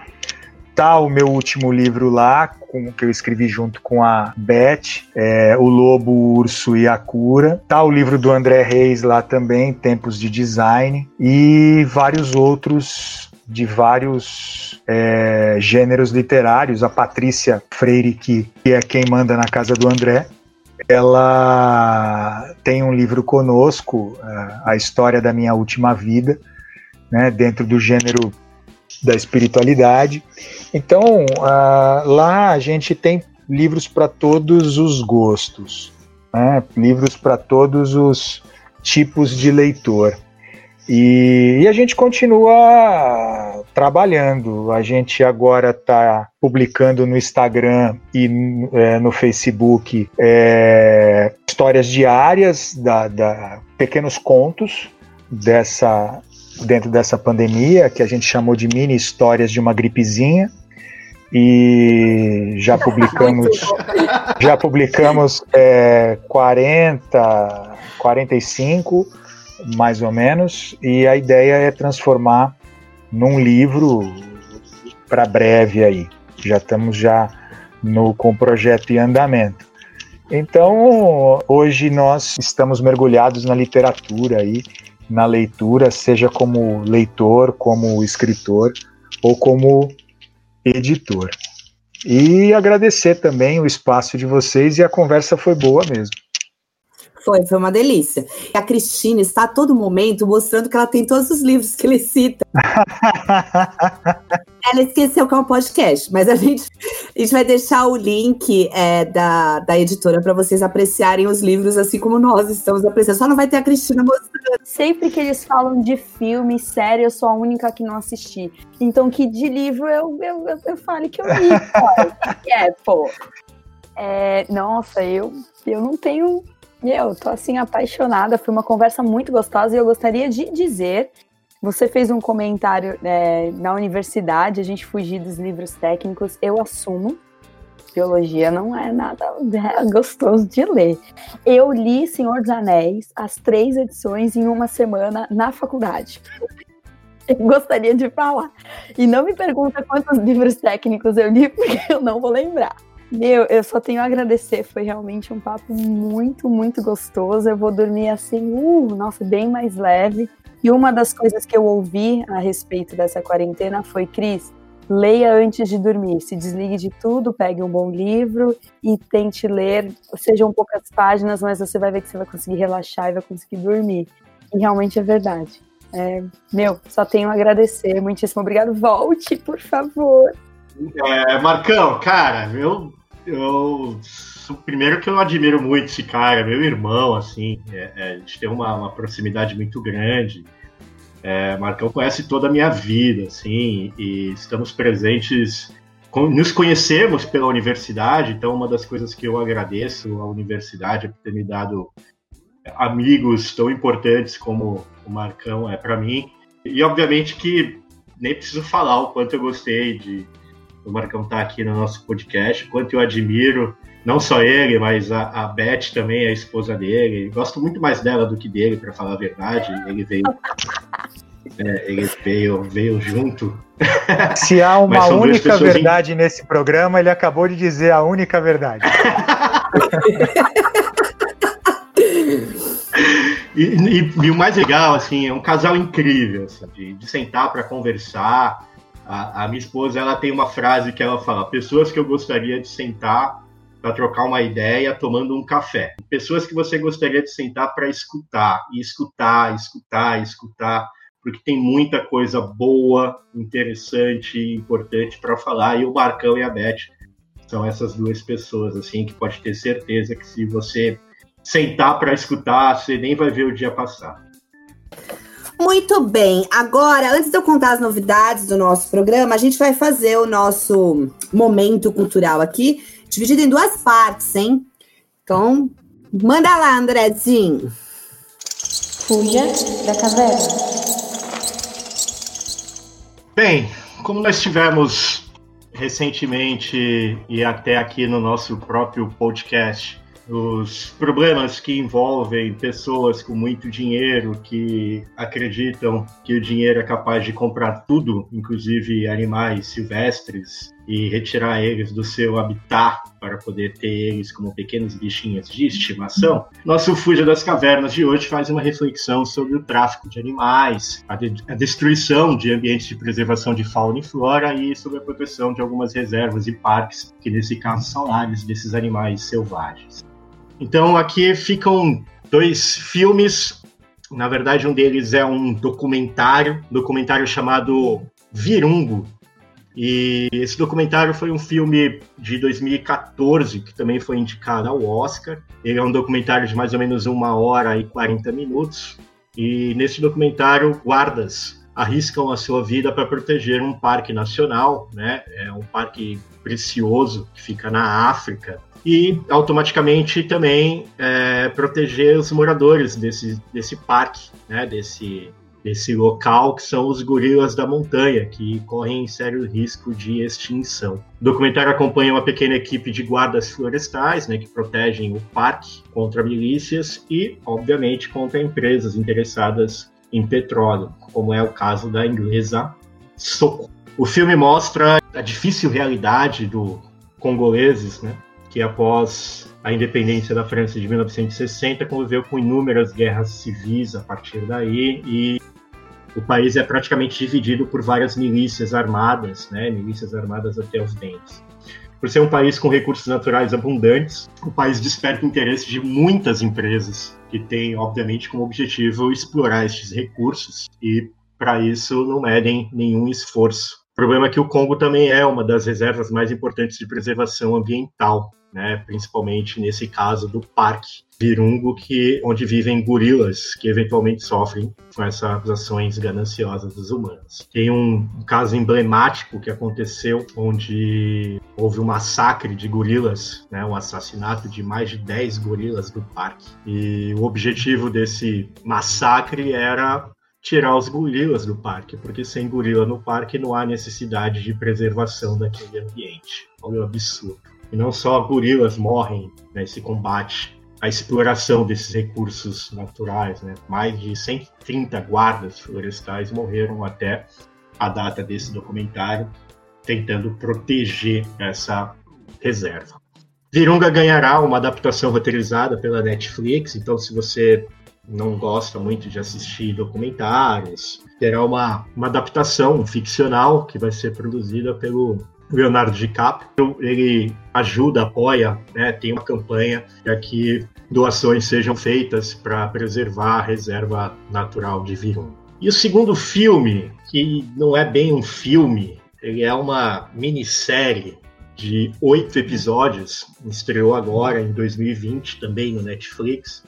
tá o meu último livro lá, com, que eu escrevi junto com a Beth, é, O Lobo, o Urso e a Cura. Tá o livro do André Reis lá também, Tempos de Design, e vários outros de vários é, gêneros literários. A Patrícia Freire, que, que é quem manda na casa do André, ela tem um livro conosco, é, A História da Minha Última Vida, né, dentro do gênero da espiritualidade. Então, uh, lá a gente tem livros para todos os gostos. né? livros para todos os tipos de leitor. E, e, a gente continua trabalhando. A gente agora está publicando no Instagram e é, no Facebook é, histórias diárias da, da, pequenos contos dessa dentro dessa pandemia que a gente chamou de mini histórias de uma gripezinha. E já [laughs] publicamos já publicamos é, 40 45 mais ou menos e a ideia é transformar num livro para breve aí já estamos já no com o projeto em andamento então hoje nós estamos mergulhados na literatura aí na leitura seja como leitor como escritor ou como editor. E agradecer também o espaço de vocês e a conversa foi boa mesmo. Foi, foi uma delícia. A Cristina está a todo momento mostrando que ela tem todos os livros que ele cita. [laughs] ela esqueceu que é um podcast, mas a gente, a gente vai deixar o link é, da, da editora para vocês apreciarem os livros assim como nós estamos apreciando. Só não vai ter a Cristina mostrando. Sempre que eles falam de filme, série, eu sou a única que não assisti. Então, que de livro eu, eu, eu, eu fale que eu li. [laughs] é, pô. É, nossa, eu, eu não tenho eu tô assim apaixonada, foi uma conversa muito gostosa e eu gostaria de dizer, você fez um comentário é, na universidade, a gente fugir dos livros técnicos, eu assumo, biologia não é nada é gostoso de ler. Eu li Senhor dos Anéis, as três edições em uma semana na faculdade. [laughs] Eu gostaria de falar. E não me pergunta quantos livros técnicos eu li, [laughs] porque eu não vou lembrar. Meu, eu só tenho a agradecer. Foi realmente um papo muito, muito gostoso. Eu vou dormir assim, uh, nossa, bem mais leve. E uma das coisas que eu ouvi a respeito dessa quarentena foi, Cris, leia antes de dormir. Se desligue de tudo, pegue um bom livro e tente ler. Sejam poucas páginas, mas você vai ver que você vai conseguir relaxar e vai conseguir dormir. E realmente é verdade. É, meu, só tenho a agradecer. Muitíssimo obrigado. Volte, por favor. É, Marcão, cara, eu eu primeiro que eu admiro muito esse cara, meu irmão, assim, é, é, a gente tem uma, uma proximidade muito grande. É, Marcão conhece toda a minha vida, assim, e estamos presentes, nos conhecemos pela universidade, então uma das coisas que eu agradeço à universidade é por ter me dado amigos tão importantes como o Marcão é para mim. E obviamente que nem preciso falar o quanto eu gostei de o Marcão tá aqui no nosso podcast, quanto eu admiro, não só ele, mas a, a Beth também, a esposa dele. Gosto muito mais dela do que dele, para falar a verdade. Ele veio. [laughs] É, ele veio, veio junto. [laughs] Se há uma única verdade in... nesse programa, ele acabou de dizer a única verdade. [laughs] e, e, e, o mais legal, assim, é um casal incrível, assim, de, de sentar para conversar. A, a, minha esposa ela tem uma frase que ela fala: pessoas que eu gostaria de sentar para trocar uma ideia tomando um café. Pessoas que você gostaria de sentar para escutar, e escutar, escutar, escutar, porque tem muita coisa boa, interessante importante para falar. E o Marcão e a Beth são essas duas pessoas, assim, que pode ter certeza que se você sentar para escutar, você nem vai ver o dia passar. Muito bem. Agora, antes de eu contar as novidades do nosso programa, a gente vai fazer o nosso momento cultural aqui, dividido em duas partes, hein? Então, manda lá, Andrezinho. Fuja da caverna. Bem, como nós tivemos recentemente e até aqui no nosso próprio podcast os problemas que envolvem pessoas com muito dinheiro que acreditam que o dinheiro é capaz de comprar tudo, inclusive animais silvestres, e retirar eles do seu habitat para poder ter eles como pequenos bichinhos de estimação, nosso Fuja das Cavernas de hoje faz uma reflexão sobre o tráfico de animais, a, de a destruição de ambientes de preservação de fauna e flora e sobre a proteção de algumas reservas e parques, que nesse caso são lares desses animais selvagens. Então aqui ficam dois filmes. Na verdade, um deles é um documentário, documentário chamado Virungo, E esse documentário foi um filme de 2014 que também foi indicado ao Oscar. Ele é um documentário de mais ou menos uma hora e 40 minutos. E nesse documentário, guardas arriscam a sua vida para proteger um parque nacional, né? É um parque precioso que fica na África e automaticamente também é, proteger os moradores desse, desse parque, né, desse, desse local, que são os gorilas da montanha, que correm sério risco de extinção. O documentário acompanha uma pequena equipe de guardas florestais, né, que protegem o parque contra milícias e, obviamente, contra empresas interessadas em petróleo, como é o caso da inglesa Soco. O filme mostra a difícil realidade do congoleses, né, que após a independência da França de 1960 conviveu com inúmeras guerras civis a partir daí e o país é praticamente dividido por várias milícias armadas, né, milícias armadas até os dentes. Por ser um país com recursos naturais abundantes, o país desperta interesse de muitas empresas que têm, obviamente, como objetivo explorar estes recursos e, para isso, não medem nenhum esforço. O problema é que o Congo também é uma das reservas mais importantes de preservação ambiental né, principalmente nesse caso do Parque Virungo, que, onde vivem gorilas que eventualmente sofrem com essas ações gananciosas dos humanos. Tem um, um caso emblemático que aconteceu onde houve um massacre de gorilas, né, um assassinato de mais de 10 gorilas do parque. E o objetivo desse massacre era tirar os gorilas do parque, porque sem gorila no parque não há necessidade de preservação daquele ambiente. Olha o absurdo. E não só gorilas morrem nesse combate à exploração desses recursos naturais. Né? Mais de 130 guardas florestais morreram até a data desse documentário, tentando proteger essa reserva. Virunga ganhará uma adaptação roteirizada pela Netflix, então se você não gosta muito de assistir documentários, terá uma, uma adaptação ficcional que vai ser produzida pelo Leonardo DiCaprio, ele ajuda, apoia, né, tem uma campanha para que doações sejam feitas para preservar a reserva natural de Virunga. E o segundo filme, que não é bem um filme, ele é uma minissérie de oito episódios, estreou agora em 2020 também no Netflix,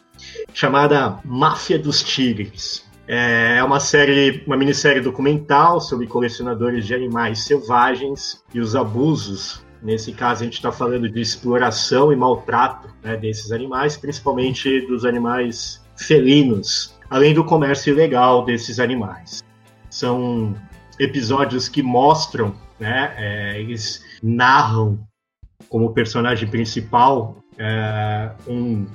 chamada Máfia dos Tigres. É uma série, uma minissérie documental sobre colecionadores de animais selvagens e os abusos. Nesse caso, a gente está falando de exploração e maltrato né, desses animais, principalmente dos animais felinos, além do comércio ilegal desses animais. São episódios que mostram, né, é, eles narram como personagem principal é, um,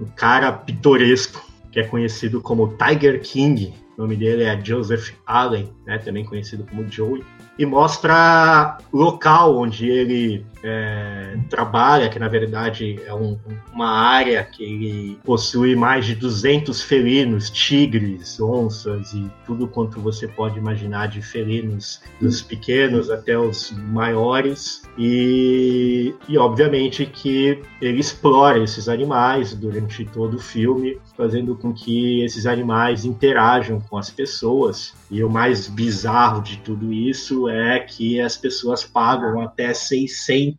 um cara pitoresco que é conhecido como Tiger King. O nome dele é Joseph Allen, né, também conhecido como Joey e mostra o local onde ele é, trabalha, que na verdade é um, uma área que possui mais de 200 felinos, tigres, onças e tudo quanto você pode imaginar de felinos, dos pequenos até os maiores. E, e obviamente que ele explora esses animais durante todo o filme, fazendo com que esses animais interajam com as pessoas. E o mais bizarro de tudo isso é que as pessoas pagam até 600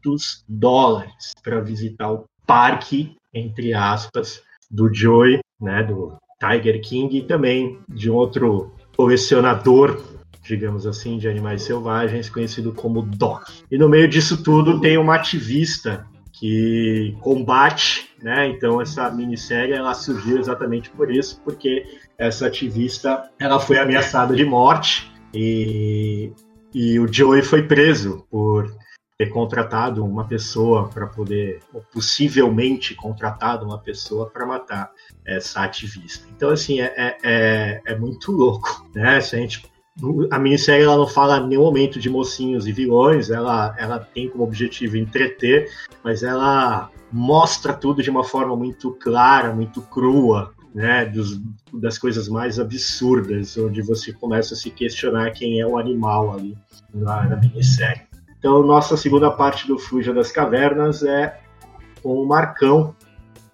dólares para visitar o parque, entre aspas, do Joey, né, do Tiger King e também de outro colecionador, digamos assim, de animais selvagens, conhecido como Doc. E no meio disso tudo tem uma ativista que combate, né? Então essa minissérie ela surgiu exatamente por isso, porque essa ativista ela foi ameaçada de morte e e o Joey foi preso por ter contratado uma pessoa para poder, ou possivelmente contratado uma pessoa para matar essa ativista. Então, assim, é, é, é, é muito louco, né? Se a gente a minissérie ela não fala em nenhum momento de mocinhos e vilões, ela, ela tem como objetivo entreter, mas ela mostra tudo de uma forma muito clara, muito crua, né, dos, das coisas mais absurdas, onde você começa a se questionar quem é o animal ali na, na minissérie. Então, nossa segunda parte do Fuja das Cavernas é com o Marcão.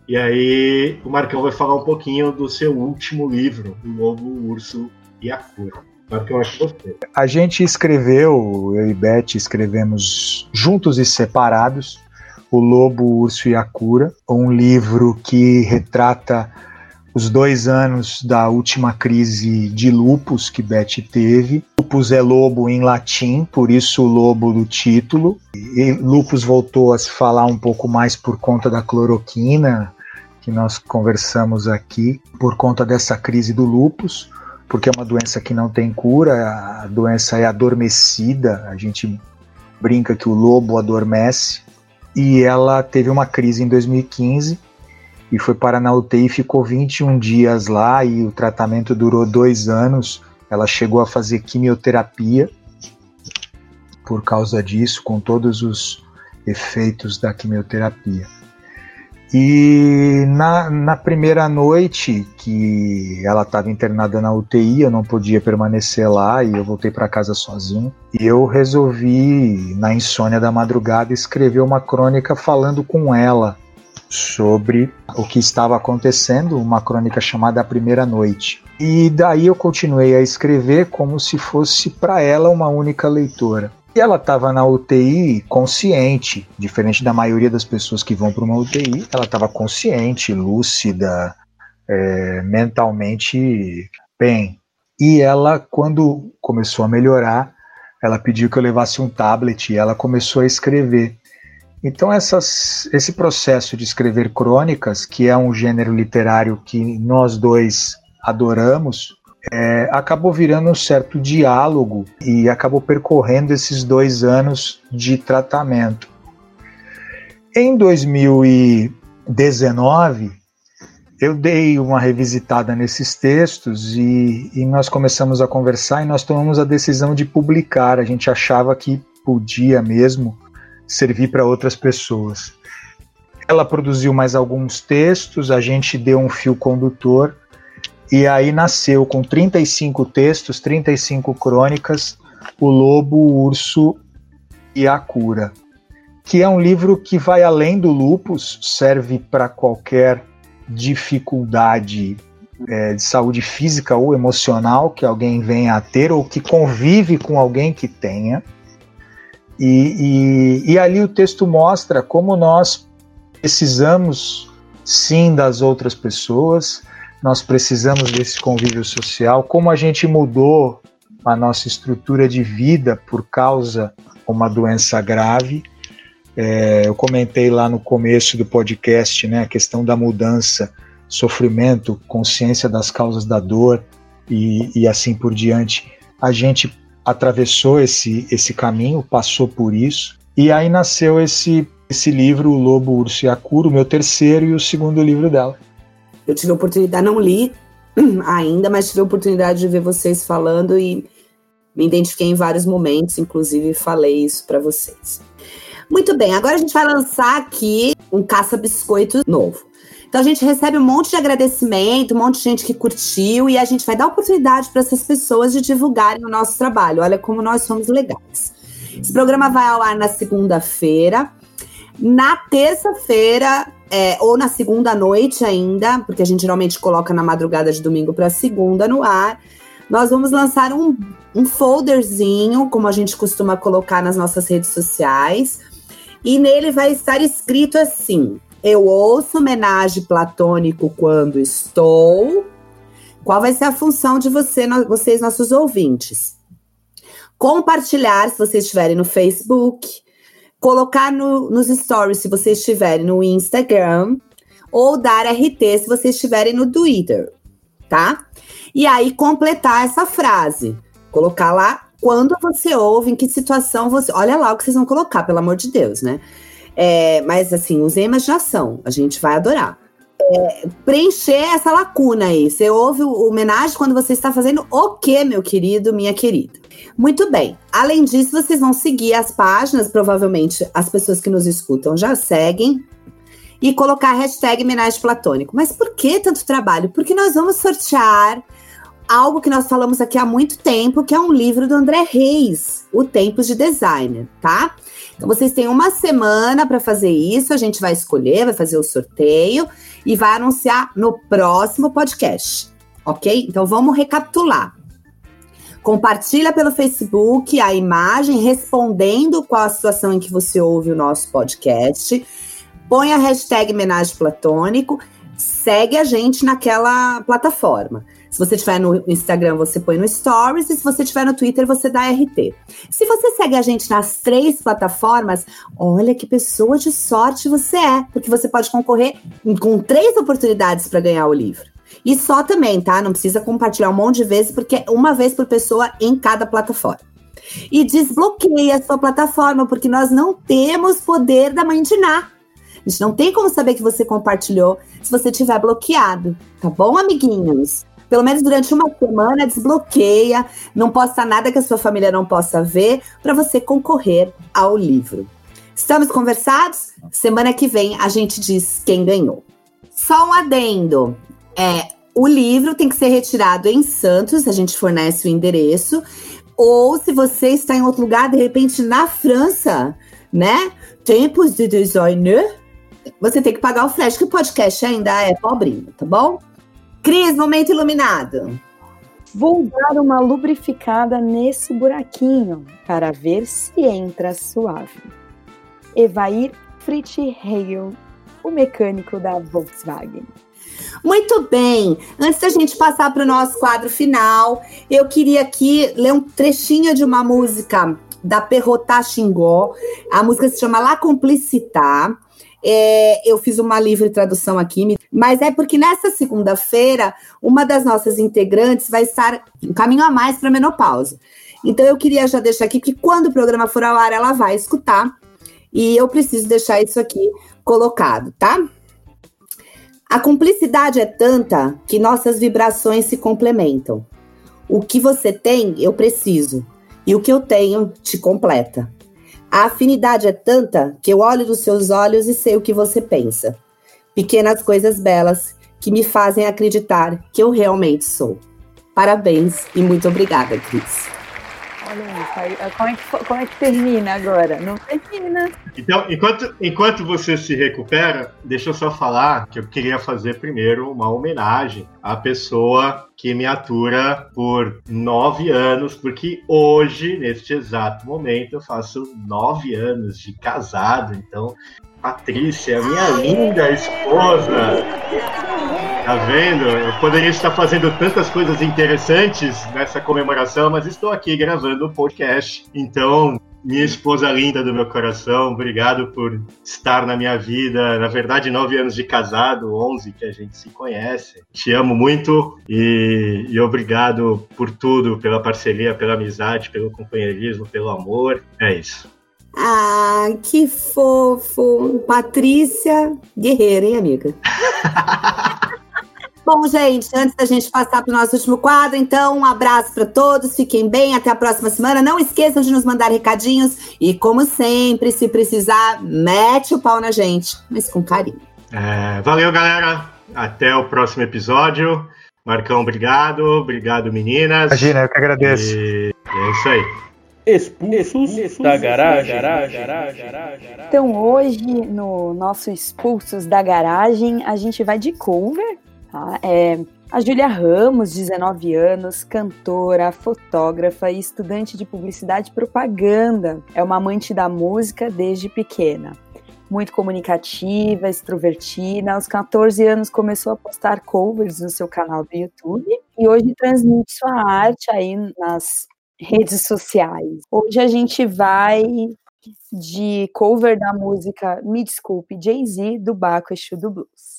E aí, o Marcão vai falar um pouquinho do seu último livro, O Novo Urso e a Cura. Eu acho você. A gente escreveu, eu e Beth escrevemos juntos e separados, O Lobo, o Urso e a Cura, um livro que retrata os dois anos da última crise de lupus que Beth teve. Lupus é lobo em latim, por isso o lobo do título. E lupus voltou a se falar um pouco mais por conta da cloroquina, que nós conversamos aqui, por conta dessa crise do lupus porque é uma doença que não tem cura, a doença é adormecida, a gente brinca que o lobo adormece, e ela teve uma crise em 2015 e foi para na UTI, ficou 21 dias lá e o tratamento durou dois anos. Ela chegou a fazer quimioterapia por causa disso, com todos os efeitos da quimioterapia. E na, na primeira noite que ela estava internada na UTI, eu não podia permanecer lá e eu voltei para casa sozinho. E eu resolvi, na insônia da madrugada, escrever uma crônica falando com ela sobre o que estava acontecendo, uma crônica chamada A Primeira Noite. E daí eu continuei a escrever como se fosse para ela uma única leitora. E ela estava na UTI consciente, diferente da maioria das pessoas que vão para uma UTI, ela estava consciente, lúcida, é, mentalmente bem. E ela, quando começou a melhorar, ela pediu que eu levasse um tablet e ela começou a escrever. Então, essas, esse processo de escrever crônicas, que é um gênero literário que nós dois adoramos, é, acabou virando um certo diálogo e acabou percorrendo esses dois anos de tratamento. Em 2019, eu dei uma revisitada nesses textos e, e, nós começamos a conversar e nós tomamos a decisão de publicar. A gente achava que podia mesmo servir para outras pessoas. Ela produziu mais alguns textos, a gente deu um fio condutor e aí nasceu com 35 textos, 35 crônicas, O Lobo, o Urso e a Cura, que é um livro que vai além do lupus, serve para qualquer dificuldade é, de saúde física ou emocional que alguém venha a ter ou que convive com alguém que tenha. E, e, e ali o texto mostra como nós precisamos sim das outras pessoas, nós precisamos desse convívio social, como a gente mudou a nossa estrutura de vida por causa de uma doença grave. É, eu comentei lá no começo do podcast né, a questão da mudança, sofrimento, consciência das causas da dor e, e assim por diante. A gente atravessou esse, esse caminho, passou por isso, e aí nasceu esse, esse livro, O Lobo, Urso e a Cura, o meu terceiro e o segundo livro dela. Eu tive a oportunidade, não li [clears throat] ainda, mas tive a oportunidade de ver vocês falando e me identifiquei em vários momentos, inclusive falei isso para vocês. Muito bem, agora a gente vai lançar aqui um caça-biscoito novo. Então a gente recebe um monte de agradecimento, um monte de gente que curtiu e a gente vai dar oportunidade para essas pessoas de divulgarem o nosso trabalho. Olha como nós somos legais. Esse programa vai ao ar na segunda-feira. Na terça-feira, é, ou na segunda noite ainda, porque a gente geralmente coloca na madrugada de domingo para segunda no ar, nós vamos lançar um, um folderzinho, como a gente costuma colocar nas nossas redes sociais, e nele vai estar escrito assim: Eu ouço homenagem platônico quando estou. Qual vai ser a função de você, vocês, nossos ouvintes? Compartilhar, se vocês estiverem no Facebook, colocar no, nos stories se vocês estiverem no Instagram, ou dar RT se vocês estiverem no Twitter, tá? E aí completar essa frase. Colocar lá quando você ouve, em que situação você. Olha lá o que vocês vão colocar, pelo amor de Deus, né? É, mas assim, usem imaginação, a gente vai adorar. É, preencher essa lacuna aí. Você ouve o homenagem quando você está fazendo o quê, meu querido, minha querida? Muito bem. Além disso, vocês vão seguir as páginas, provavelmente as pessoas que nos escutam já seguem, e colocar a hashtag homenagem platônico. Mas por que tanto trabalho? Porque nós vamos sortear algo que nós falamos aqui há muito tempo, que é um livro do André Reis, O Tempos de Designer, tá? Então vocês têm uma semana para fazer isso, a gente vai escolher, vai fazer o sorteio e vai anunciar no próximo podcast, ok? Então vamos recapitular. Compartilha pelo Facebook a imagem respondendo qual a situação em que você ouve o nosso podcast. Põe a hashtag Homenagem Platônico. Segue a gente naquela plataforma. Se você estiver no Instagram, você põe no Stories. E se você estiver no Twitter, você dá RT. Se você segue a gente nas três plataformas, olha que pessoa de sorte você é. Porque você pode concorrer com três oportunidades para ganhar o livro. E só também, tá? Não precisa compartilhar um monte de vezes, porque é uma vez por pessoa em cada plataforma. E desbloqueie a sua plataforma, porque nós não temos poder da mãe de Ná. A gente não tem como saber que você compartilhou se você tiver bloqueado, tá bom, amiguinhos? Pelo menos durante uma semana, desbloqueia, não posta nada que a sua família não possa ver, para você concorrer ao livro. Estamos conversados? Semana que vem a gente diz quem ganhou. Só um adendo. É, o livro tem que ser retirado em Santos, a gente fornece o endereço. Ou se você está em outro lugar, de repente na França, né? Tempos de designer, você tem que pagar o flash, que o podcast ainda é pobrinho, tá bom? Cris, momento iluminado. Vou dar uma lubrificada nesse buraquinho para ver se entra suave. Evair Fritz-Hegel, o mecânico da Volkswagen. Muito bem, antes da gente passar para o nosso quadro final, eu queria aqui ler um trechinho de uma música da Perrotá Xingó. A música se chama La Complicitar. É, eu fiz uma livre tradução aqui, mas é porque nessa segunda-feira, uma das nossas integrantes vai estar um caminho a mais para a menopausa. Então eu queria já deixar aqui que quando o programa for ao ar, ela vai escutar. E eu preciso deixar isso aqui colocado, tá? A cumplicidade é tanta que nossas vibrações se complementam. O que você tem, eu preciso. E o que eu tenho te completa. A afinidade é tanta que eu olho nos seus olhos e sei o que você pensa. Pequenas coisas belas que me fazem acreditar que eu realmente sou. Parabéns e muito obrigada, Cris. Olha como é, que, como é que termina agora? Não termina. Então, enquanto, enquanto você se recupera, deixa eu só falar que eu queria fazer primeiro uma homenagem à pessoa que me atura por nove anos, porque hoje, neste exato momento, eu faço nove anos de casado, então Patrícia, minha linda esposa. Tá vendo? Eu poderia estar fazendo tantas coisas interessantes nessa comemoração, mas estou aqui gravando o podcast. Então, minha esposa linda do meu coração, obrigado por estar na minha vida. Na verdade, nove anos de casado, onze que a gente se conhece. Te amo muito e, e obrigado por tudo, pela parceria, pela amizade, pelo companheirismo, pelo amor. É isso. Ah, que fofo. Patrícia Guerreira, hein, amiga? [laughs] Bom, gente, antes da gente passar para o nosso último quadro, então, um abraço para todos, fiquem bem, até a próxima semana. Não esqueçam de nos mandar recadinhos e, como sempre, se precisar, mete o pau na gente, mas com carinho. É, valeu, galera. Até o próximo episódio. Marcão, obrigado. Obrigado, meninas. Imagina, eu que agradeço. E é isso aí. Expulsos, Expulsos da, garagem. da garagem. Então hoje no nosso Expulsos da Garagem a gente vai de cover. Tá? É a Júlia Ramos, 19 anos, cantora, fotógrafa e estudante de publicidade e propaganda. É uma amante da música desde pequena. Muito comunicativa, extrovertida. Aos 14 anos começou a postar covers no seu canal do YouTube e hoje transmite sua arte aí nas redes sociais. Hoje a gente vai de cover da música Me Desculpe, Jay-Z, do Baco Exu do Blues.